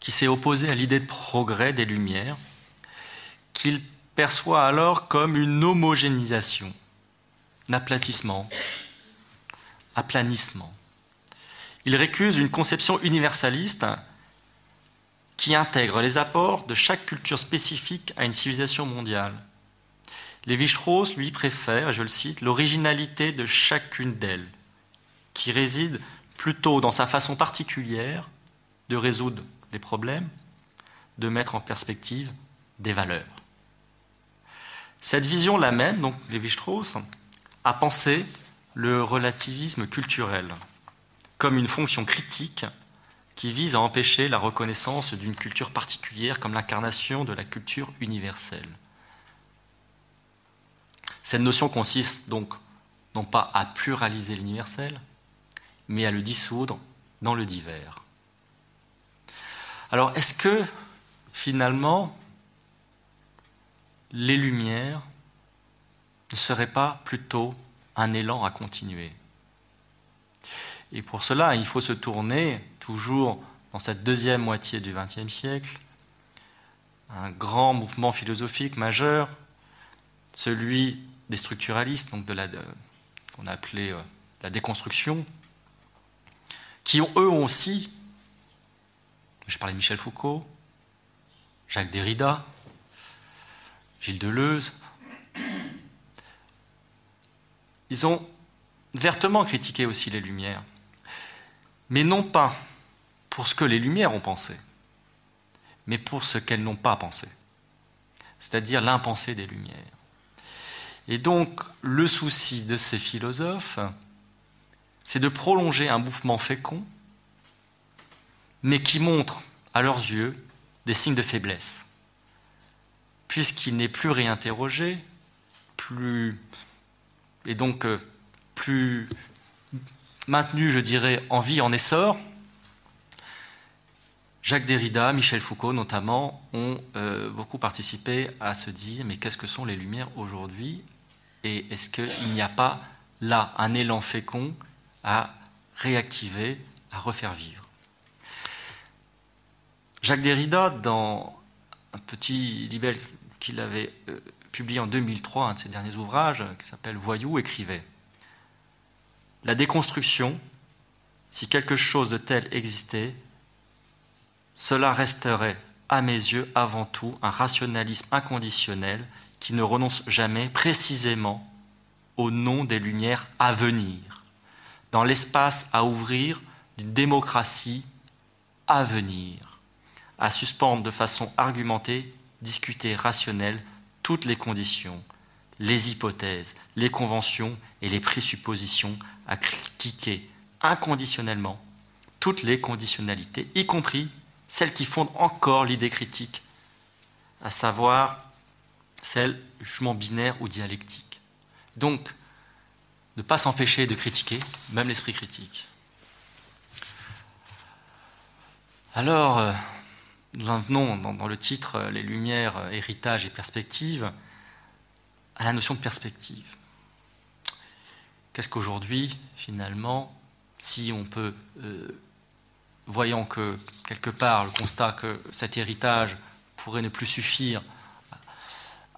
qui s'est opposé à l'idée de progrès des Lumières, qu'il perçoit alors comme une homogénéisation, un aplatissement, aplanissement. Il récuse une conception universaliste qui intègre les apports de chaque culture spécifique à une civilisation mondiale. Lévi-Strauss, lui, préfère, je le cite, l'originalité de chacune d'elles, qui réside plutôt dans sa façon particulière de résoudre les problèmes, de mettre en perspective des valeurs. Cette vision l'amène, donc Lévi-Strauss, à penser le relativisme culturel comme une fonction critique qui vise à empêcher la reconnaissance d'une culture particulière comme l'incarnation de la culture universelle. Cette notion consiste donc non pas à pluraliser l'universel, mais à le dissoudre dans le divers. Alors est-ce que finalement les Lumières ne seraient pas plutôt un élan à continuer? Et pour cela, il faut se tourner toujours dans cette deuxième moitié du XXe siècle, un grand mouvement philosophique majeur, celui des structuralistes, donc de la, qu'on a appelé euh, la déconstruction, qui ont eux aussi, j'ai parlé de Michel Foucault, Jacques Derrida, Gilles Deleuze, ils ont vertement critiqué aussi les Lumières, mais non pas pour ce que les Lumières ont pensé, mais pour ce qu'elles n'ont pas pensé, c'est-à-dire l'impensé des Lumières. Et donc, le souci de ces philosophes, c'est de prolonger un mouvement fécond, mais qui montre, à leurs yeux, des signes de faiblesse, puisqu'il n'est plus réinterrogé, plus, et donc euh, plus maintenu, je dirais, en vie, en essor. Jacques Derrida, Michel Foucault notamment, ont euh, beaucoup participé à se dire mais qu'est-ce que sont les Lumières aujourd'hui et est-ce qu'il n'y a pas là un élan fécond à réactiver, à refaire vivre? Jacques Derrida, dans un petit libelle qu'il avait euh, publié en 2003, un de ses derniers ouvrages, qui s'appelle Voyou, écrivait La déconstruction, si quelque chose de tel existait, cela resterait, à mes yeux, avant tout un rationalisme inconditionnel qui ne renonce jamais précisément au nom des lumières à venir, dans l'espace à ouvrir d'une démocratie à venir, à suspendre de façon argumentée, discutée, rationnelle toutes les conditions, les hypothèses, les conventions et les présuppositions, à critiquer inconditionnellement toutes les conditionnalités, y compris celles qui fondent encore l'idée critique, à savoir celle jugement binaire ou dialectique. Donc, ne pas s'empêcher de critiquer, même l'esprit critique. Alors, euh, nous en venons dans, le titre euh, Les Lumières, euh, héritage et perspective à la notion de perspective. Qu'est-ce qu'aujourd'hui, finalement, si on peut, voyant que quelque part le constat que cet héritage pourrait ne plus suffire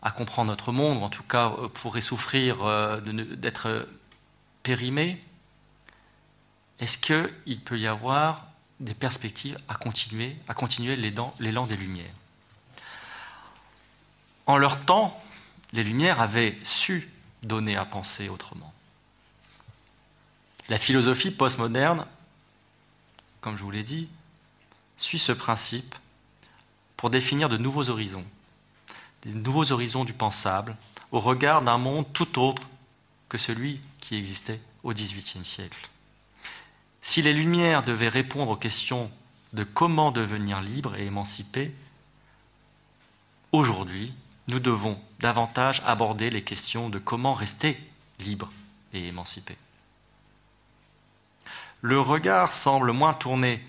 à comprendre notre monde, ou en tout cas euh, pourrait souffrir euh, d'être euh, périmé, est-ce qu'il peut y avoir des perspectives à continuer, à continuer l'élan des Lumières En leur temps, les Lumières avaient su donner à penser autrement. La philosophie postmoderne, comme je vous l'ai dit, suit ce principe pour définir de nouveaux horizons des nouveaux horizons du pensable au regard d'un monde tout autre que celui qui existait au XVIIIe siècle. Si les Lumières devaient répondre aux questions de comment devenir libre et émancipé, aujourd'hui, nous devons davantage aborder les questions de comment rester libre et émancipé. Le regard semble moins tourné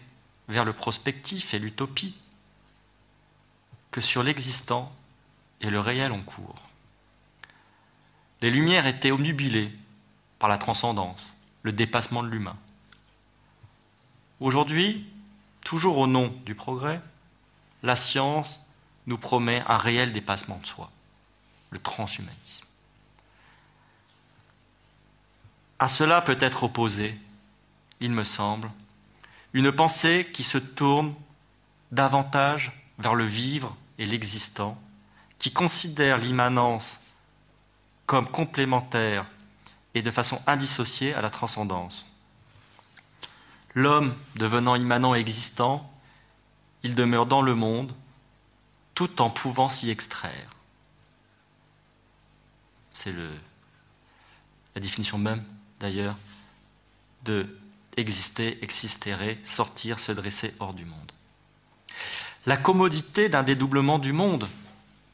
vers le prospectif et l'utopie que sur l'existant et le réel en cours. Les lumières étaient omnubilées par la transcendance, le dépassement de l'humain. Aujourd'hui, toujours au nom du progrès, la science nous promet un réel dépassement de soi, le transhumanisme. À cela peut être opposé, il me semble, une pensée qui se tourne davantage vers le vivre et l'existant qui considère l'immanence comme complémentaire et de façon indissociée à la transcendance. L'homme devenant immanent et existant, il demeure dans le monde tout en pouvant s'y extraire. C'est la définition même, d'ailleurs, de exister, existérer, sortir, se dresser hors du monde. La commodité d'un dédoublement du monde,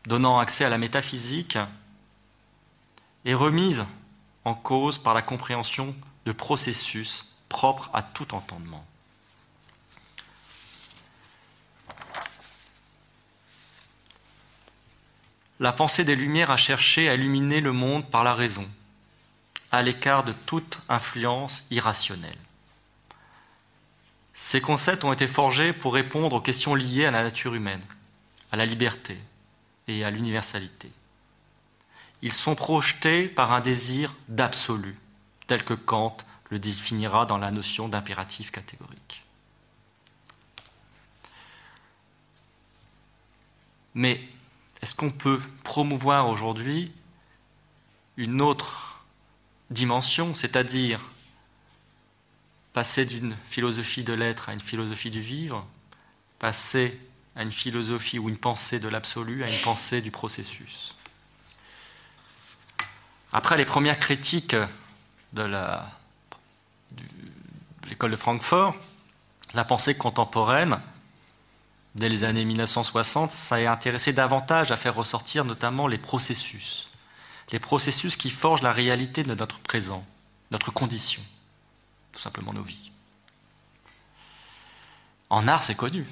donnant accès à la métaphysique, est remise en cause par la compréhension de processus propres à tout entendement. La pensée des Lumières a cherché à illuminer le monde par la raison, à l'écart de toute influence irrationnelle. Ces concepts ont été forgés pour répondre aux questions liées à la nature humaine, à la liberté et à l'universalité. Ils sont projetés par un désir d'absolu, tel que Kant le définira dans la notion d'impératif catégorique. Mais est-ce qu'on peut promouvoir aujourd'hui une autre dimension, c'est-à-dire passer d'une philosophie de l'être à une philosophie du vivre, passer à une philosophie ou une pensée de l'absolu à une pensée du processus? Après les premières critiques de l'école de Francfort, la pensée contemporaine, dès les années 1960, ça a intéressé davantage à faire ressortir notamment les processus, les processus qui forgent la réalité de notre présent, notre condition tout simplement nos vies. En art, c'est connu,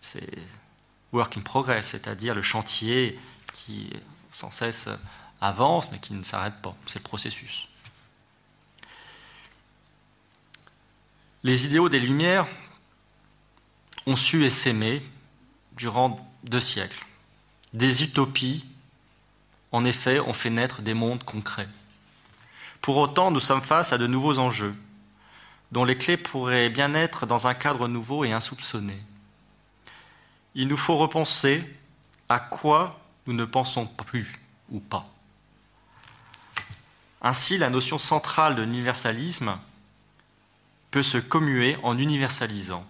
c'est work in progress, c'est-à-dire le chantier qui sans cesse avance mais qui ne s'arrête pas, c'est le processus. Les idéaux des Lumières ont su essaimer durant deux siècles. Des utopies, en effet, ont fait naître des mondes concrets. Pour autant, nous sommes face à de nouveaux enjeux dont les clés pourraient bien être dans un cadre nouveau et insoupçonné. Il nous faut repenser à quoi nous ne pensons plus ou pas. Ainsi, la notion centrale de l'universalisme peut se commuer en universalisant,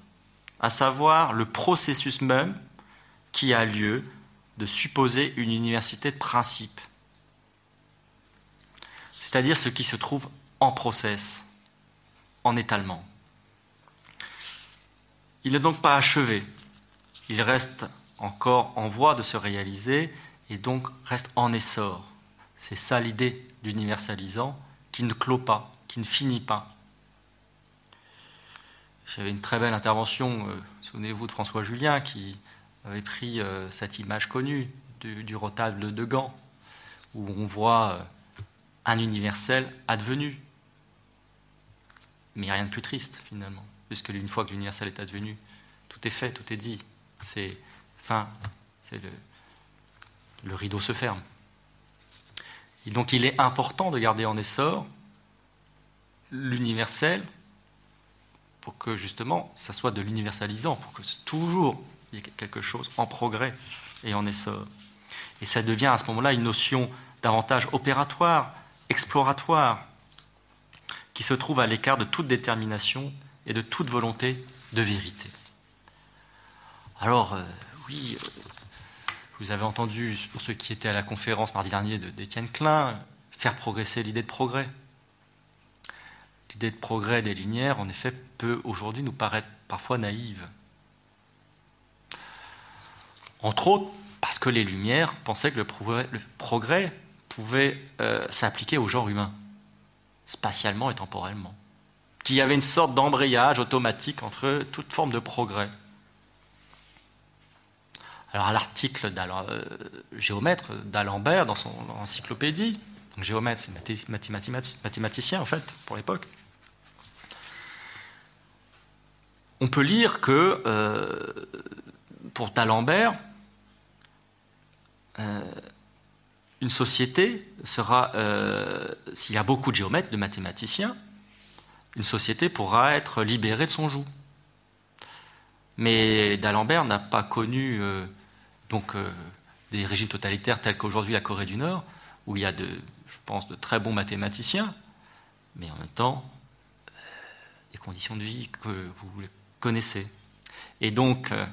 à savoir le processus même qui a lieu de supposer une université de principe, c'est-à-dire ce qui se trouve en process, en étalement. Il n'est donc pas achevé, il reste encore en voie de se réaliser et donc reste en essor. C'est ça l'idée d'universalisant qui ne clôt pas, qui ne finit pas. J'avais une très belle intervention, euh, souvenez-vous de François Julien, qui avait pris euh, cette image connue du, du, rotable de Gand, où on voit euh, un universel advenu, mais rien de plus triste, finalement, puisque une fois que l'universel est advenu, tout est fait, tout est dit. C'est fin, c'est le, le rideau se ferme. Et donc il est important de garder en essor l'universel pour que justement ça soit de l'universalisant, pour que toujours il y ait quelque chose en progrès et en essor. Et ça devient à ce moment-là une notion davantage opératoire, exploratoire, qui se trouve à l'écart de toute détermination et de toute volonté de vérité. Alors, euh, oui, euh, vous avez entendu, pour ceux qui étaient à la conférence mardi dernier d'Étienne Klein, faire progresser l'idée de progrès. L'idée de progrès des Lumières, en effet, peut aujourd'hui nous paraître parfois naïve. Entre autres, parce que les Lumières pensaient que le progrès, pouvait euh, s'appliquer au genre humain spatialement et temporellement, qu'il y avait une sorte d'embrayage automatique entre toute forme de progrès. Alors à l'article euh, géomètre d'Alembert dans son encyclopédie, donc géomètre c'est mathématicien en fait pour l'époque, on peut lire que euh, pour d'Alembert, euh, une société sera, euh, s'il y a beaucoup de géomètres, de mathématiciens, une société pourra être libérée de son joug. Mais d'Alembert n'a pas connu donc, des régimes totalitaires tels qu'aujourd'hui la Corée du Nord, où il y a, de, je pense, de très bons mathématiciens, mais en même temps, les conditions de vie que vous connaissez. Et donc, euh,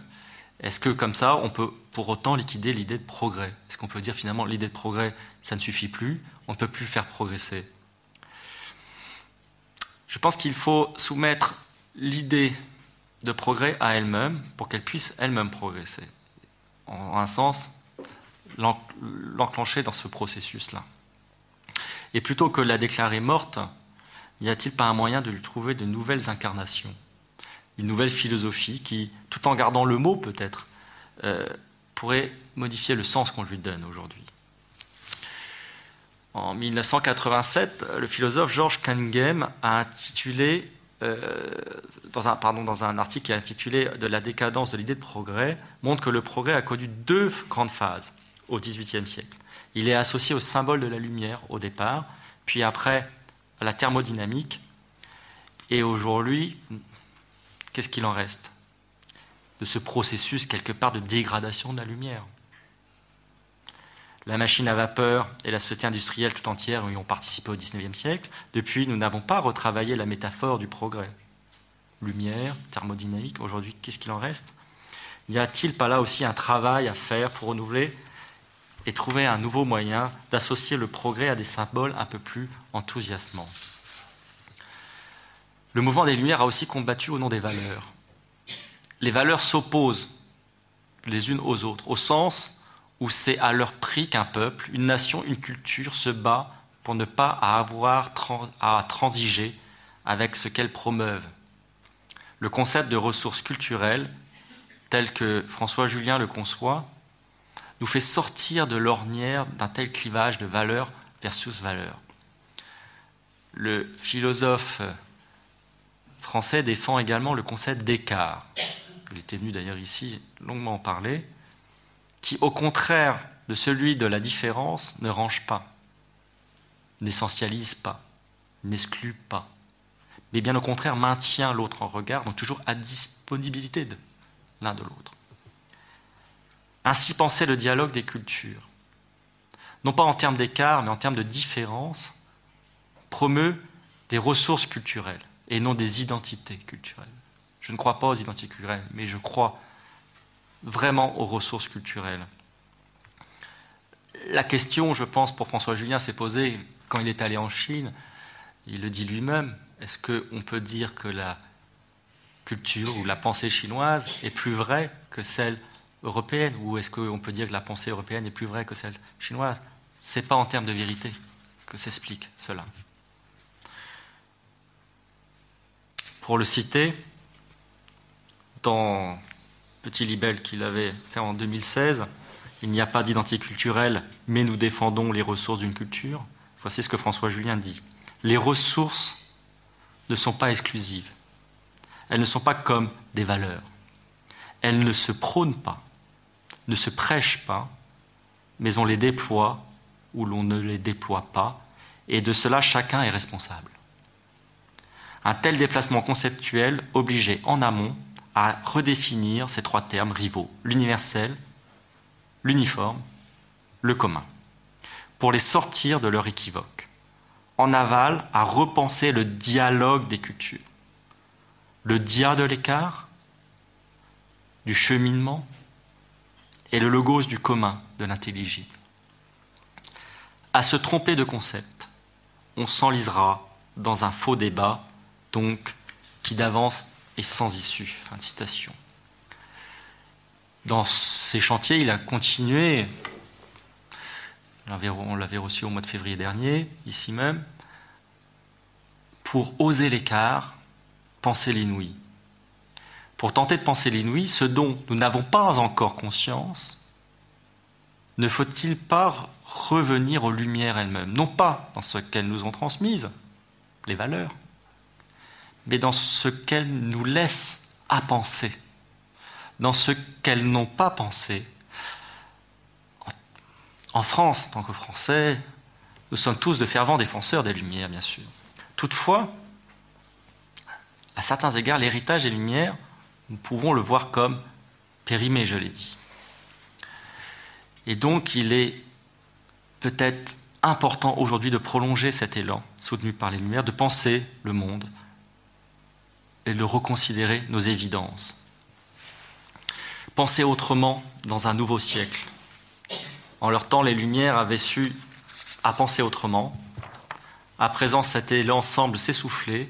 est-ce que comme ça, on peut pour autant liquider l'idée de progrès? Est-ce qu'on peut dire finalement l'idée de progrès, ça ne suffit plus, on ne peut plus faire progresser Je pense qu'il faut soumettre l'idée de progrès à elle-même pour qu'elle puisse elle-même progresser. En un sens, l'enclencher dans ce processus-là. Et plutôt que la déclarer morte, n'y a-t-il pas un moyen de lui trouver de nouvelles incarnations? Une nouvelle philosophie qui, tout en gardant le mot peut-être, euh, pourrait modifier le sens qu'on lui donne aujourd'hui. En 1987, le philosophe George Cunningham a intitulé, euh, dans, un, pardon, dans un article qui est intitulé De la décadence de l'idée de progrès, montre que le progrès a connu deux grandes phases au XVIIIe siècle. Il est associé au symbole de la lumière au départ, puis après à la thermodynamique, et aujourd'hui, qu'est-ce qu'il en reste de ce processus quelque part de dégradation de la lumière? La machine à vapeur et la société industrielle tout entière y ont participé au XIXe siècle. Depuis, nous n'avons pas retravaillé la métaphore du progrès. Lumière, thermodynamique, aujourd'hui, qu'est-ce qu'il en reste? N'y a-t-il pas là aussi un travail à faire pour renouveler et trouver un nouveau moyen d'associer le progrès à des symboles un peu plus enthousiasmants? Le mouvement des Lumières a aussi combattu au nom des valeurs. Les valeurs s'opposent les unes aux autres, au sens où c'est à leur prix qu'un peuple, une nation, une culture se bat pour ne pas avoir à transiger avec ce qu'elles promeuvent. Le concept de ressources culturelles, tel que François Julien le conçoit, nous fait sortir de l'ornière d'un tel clivage de valeur versus valeur. Le philosophe français défend également le concept d'écart. Il était venu d'ailleurs ici longuement en parler, qui au contraire de celui de la différence ne range pas, n'essentialise pas, n'exclut pas, mais bien au contraire maintient l'autre en regard, donc toujours à disponibilité de l'un de l'autre. Ainsi penser le dialogue des cultures. Non pas en termes d'écart, mais en termes de différence, promeut des ressources culturelles et non des identités culturelles. Je ne crois pas aux identités culturelles, mais je crois vraiment aux ressources culturelles. La question, je pense, pour François Julien s'est posée quand il est allé en Chine. Il le dit lui-même. Est-ce qu'on peut dire que la culture ou la pensée chinoise est plus vraie que celle européenne? Ou est-ce qu'on peut dire que la pensée européenne est plus vraie que celle chinoise? Ce n'est pas en termes de vérité que s'explique cela. Pour le citer, dans Petit Libelle qu'il avait fait en 2016, il n'y a pas d'identité culturelle, mais nous défendons les ressources d'une culture. Voici ce que François Julien dit. Les ressources ne sont pas exclusives. Elles ne sont pas comme des valeurs. Elles ne se prônent pas ne se prêchent pas, mais on les déploie ou l'on ne les déploie pas, et de cela chacun est responsable. Un tel déplacement conceptuel obligeait en amont à redéfinir ces trois termes rivaux, l'universel, l'uniforme, le commun, pour les sortir de leur équivoque. En aval, à repenser le dialogue des cultures, le dia de l'écart, du cheminement, et le logos du commun, de l'intelligible. À se tromper de concept, on s'enlisera dans un faux débat, donc qui d'avance est sans issue. Fin de citation. Dans ces chantiers, il a continué, on l'avait reçu au mois de février dernier, ici même, pour oser l'écart, penser l'inouï pour tenter de penser l'inouï, ce dont nous n'avons pas encore conscience, ne faut-il pas revenir aux lumières elles-mêmes? Non pas dans ce qu'elles nous ont transmises, les valeurs, mais dans ce qu'elles nous laissent à penser, dans ce qu'elles n'ont pas pensé. En France, en tant que Français, nous sommes tous de fervents défenseurs des Lumières, bien sûr. Toutefois, à certains égards, l'héritage des Lumières nous pouvons le voir comme périmé, je l'ai dit. Et donc il est peut-être important aujourd'hui de prolonger cet élan soutenu par les Lumières, de penser le monde de reconsidérer nos évidences. Penser autrement dans un nouveau siècle. En leur temps, les Lumières avaient su à penser autrement. À présent, cet élan semble s'essouffler.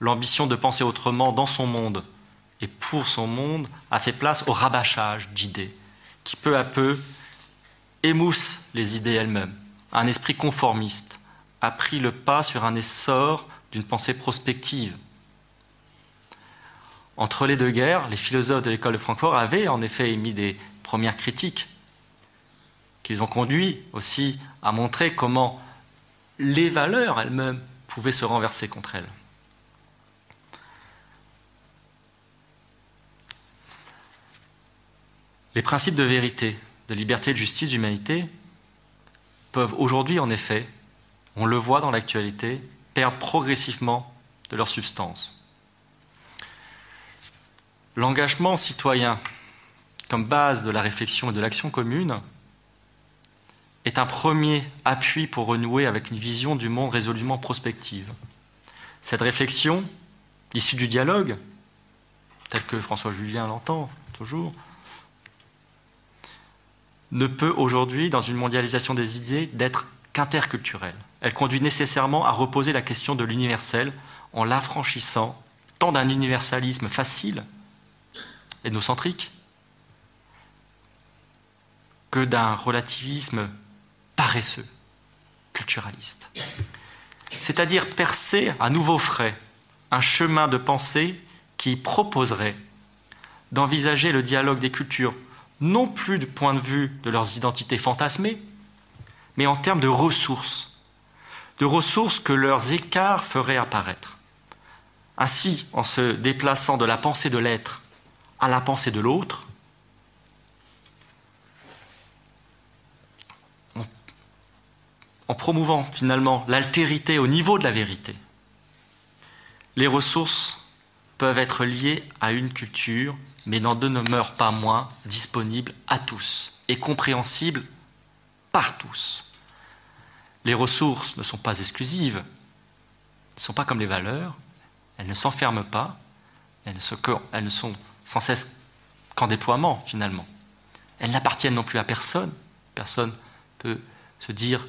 L'ambition de penser autrement dans son monde et pour son monde a fait place au rabâchage d'idées qui peu à peu émoussent les idées elles-mêmes. Un esprit conformiste a pris le pas sur un essor d'une pensée prospective. Entre les deux guerres, les philosophes de l'école de Francfort avaient en effet émis des premières critiques qu'ils ont conduit aussi à montrer comment les valeurs elles-mêmes pouvaient se renverser contre elles. Les principes de vérité, de liberté, de justice, d'humanité peuvent aujourd'hui, en effet, on le voit dans l'actualité, perdre progressivement de leur substance. L'engagement citoyen comme base de la réflexion et de l'action commune est un premier appui pour renouer avec une vision du monde résolument prospective. Cette réflexion, issue du dialogue, tel que François Julien l'entend toujours, ne peut aujourd'hui, dans une mondialisation des idées, d'être qu'interculturelle. Elle conduit nécessairement à reposer la question de l'universel en l'affranchissant tant d'un universalisme facile, ethnocentrique, que d'un relativisme paresseux, culturaliste. C'est-à-dire percer à nouveau frais un chemin de pensée qui proposerait d'envisager le dialogue des cultures non plus du point de vue de leurs identités fantasmées, mais en termes de ressources, de ressources que leurs écarts feraient apparaître. Ainsi, en se déplaçant de la pensée de l'être à la pensée de l'autre, en promouvant finalement l'altérité au niveau de la vérité, les ressources peuvent être liées à une culture, mais n'en demeurent pas moins disponibles à tous et compréhensibles par tous. Les ressources ne sont pas exclusives, elles ne sont pas comme les valeurs, elles ne s'enferment pas, elles ne sont sans cesse qu'en déploiement finalement. Elles n'appartiennent non plus à personne. Personne peut se dire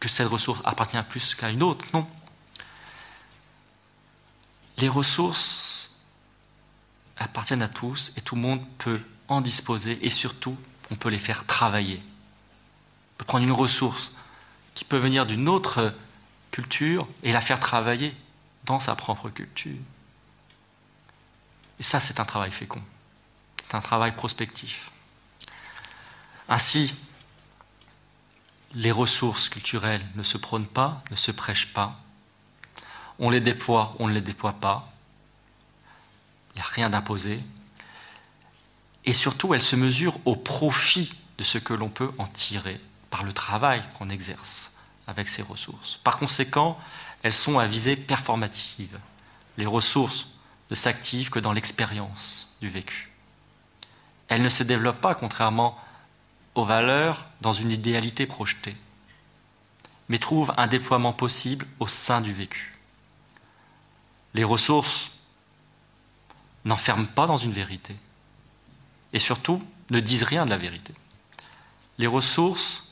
que cette ressource appartient plus qu'à une autre. Non. Les ressources appartiennent à tous et tout le monde peut en disposer et surtout on peut les faire travailler. On peut prendre une ressource qui peut venir d'une autre culture et la faire travailler dans sa propre culture. Et ça, c'est un travail fécond. C'est un travail prospectif. Ainsi, les ressources culturelles ne se prônent pas, ne se prêchent pas. On les déploie, on ne les déploie pas. Il n'y a rien d'imposé. Et surtout, elles se mesurent au profit de ce que l'on peut en tirer par le travail qu'on exerce avec ces ressources. Par conséquent, elles sont à visée performative. Les ressources ne s'activent que dans l'expérience du vécu. Elles ne se développent pas, contrairement aux valeurs, dans une idéalité projetée, mais trouvent un déploiement possible au sein du vécu. Les ressources n'enferment pas dans une vérité, et surtout ne disent rien de la vérité. Les ressources,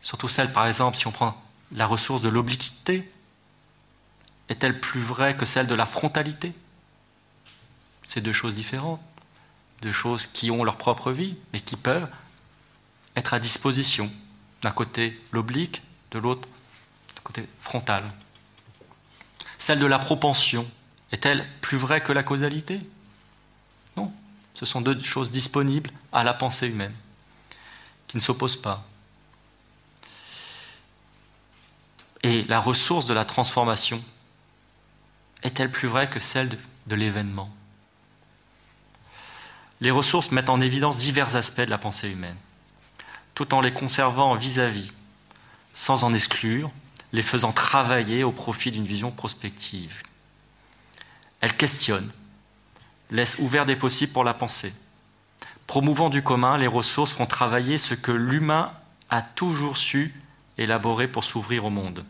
surtout celles, par exemple, si on prend la ressource de l'obliquité, est-elle plus vraie que celle de la frontalité? C'est deux choses différentes, deux choses qui ont leur propre vie, mais qui peuvent être à disposition. D'un côté l'oblique, de l'autre le côté frontal. Celle de la propension est-elle plus vraie que la causalité? Non. Ce sont deux choses disponibles à la pensée humaine, qui ne s'opposent pas. Et la ressource de la transformation est-elle plus vraie que celle de l'événement? Les ressources mettent en évidence divers aspects de la pensée humaine, tout en les conservant vis-à-vis, sans en exclure, les faisant travailler au profit d'une vision prospective. Elles questionnent, laissent ouvert des possibles pour la pensée. Promouvant du commun, les ressources font travailler ce que l'humain a toujours su élaborer pour s'ouvrir au monde.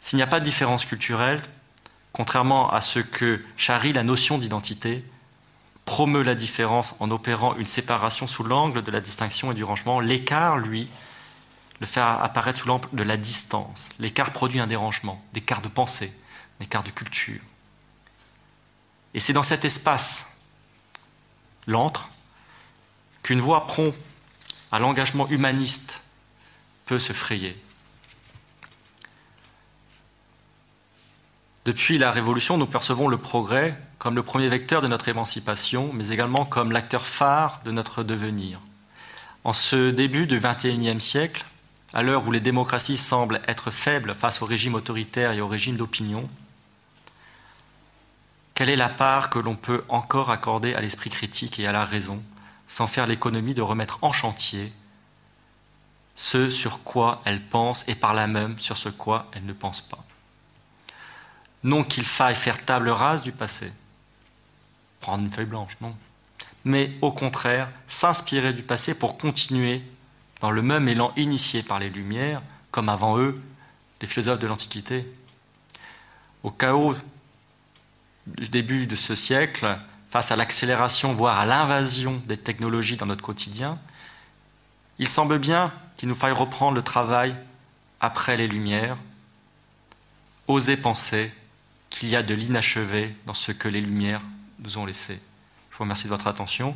S'il n'y a pas de différence culturelle, contrairement à ce que charrie la notion d'identité, promeut la différence en opérant une séparation sous l'angle de la distinction et du rangement, l'écart, lui, le fait apparaître sous l'angle de la distance. L'écart produit un dérangement, des de pensée, des de culture. Et c'est dans cet espace, l'antre, qu'une voie prompt à l'engagement humaniste peut se frayer. Depuis la Révolution, nous percevons le progrès comme le premier vecteur de notre émancipation, mais également comme l'acteur phare de notre devenir. En ce début du XXIe siècle, à l'heure où les démocraties semblent être faibles face au régime autoritaire et au régime d'opinion, quelle est la part que l'on peut encore accorder à l'esprit critique et à la raison, sans faire l'économie de remettre en chantier ce sur quoi elle pense et par là même sur ce quoi elle ne pense pas? Non qu'il faille faire table rase du passé, prendre une feuille blanche, non. Mais au contraire, s'inspirer du passé pour continuer dans le même élan initié par les Lumières, comme avant eux, les philosophes de l'Antiquité. Au chaos du début de ce siècle, face à l'accélération, voire à l'invasion des technologies dans notre quotidien, il semble bien qu'il nous faille reprendre le travail après les Lumières, oser penser qu'il y a de l'inachevé dans ce que les Lumières nous ont laissé. Je vous remercie de votre attention.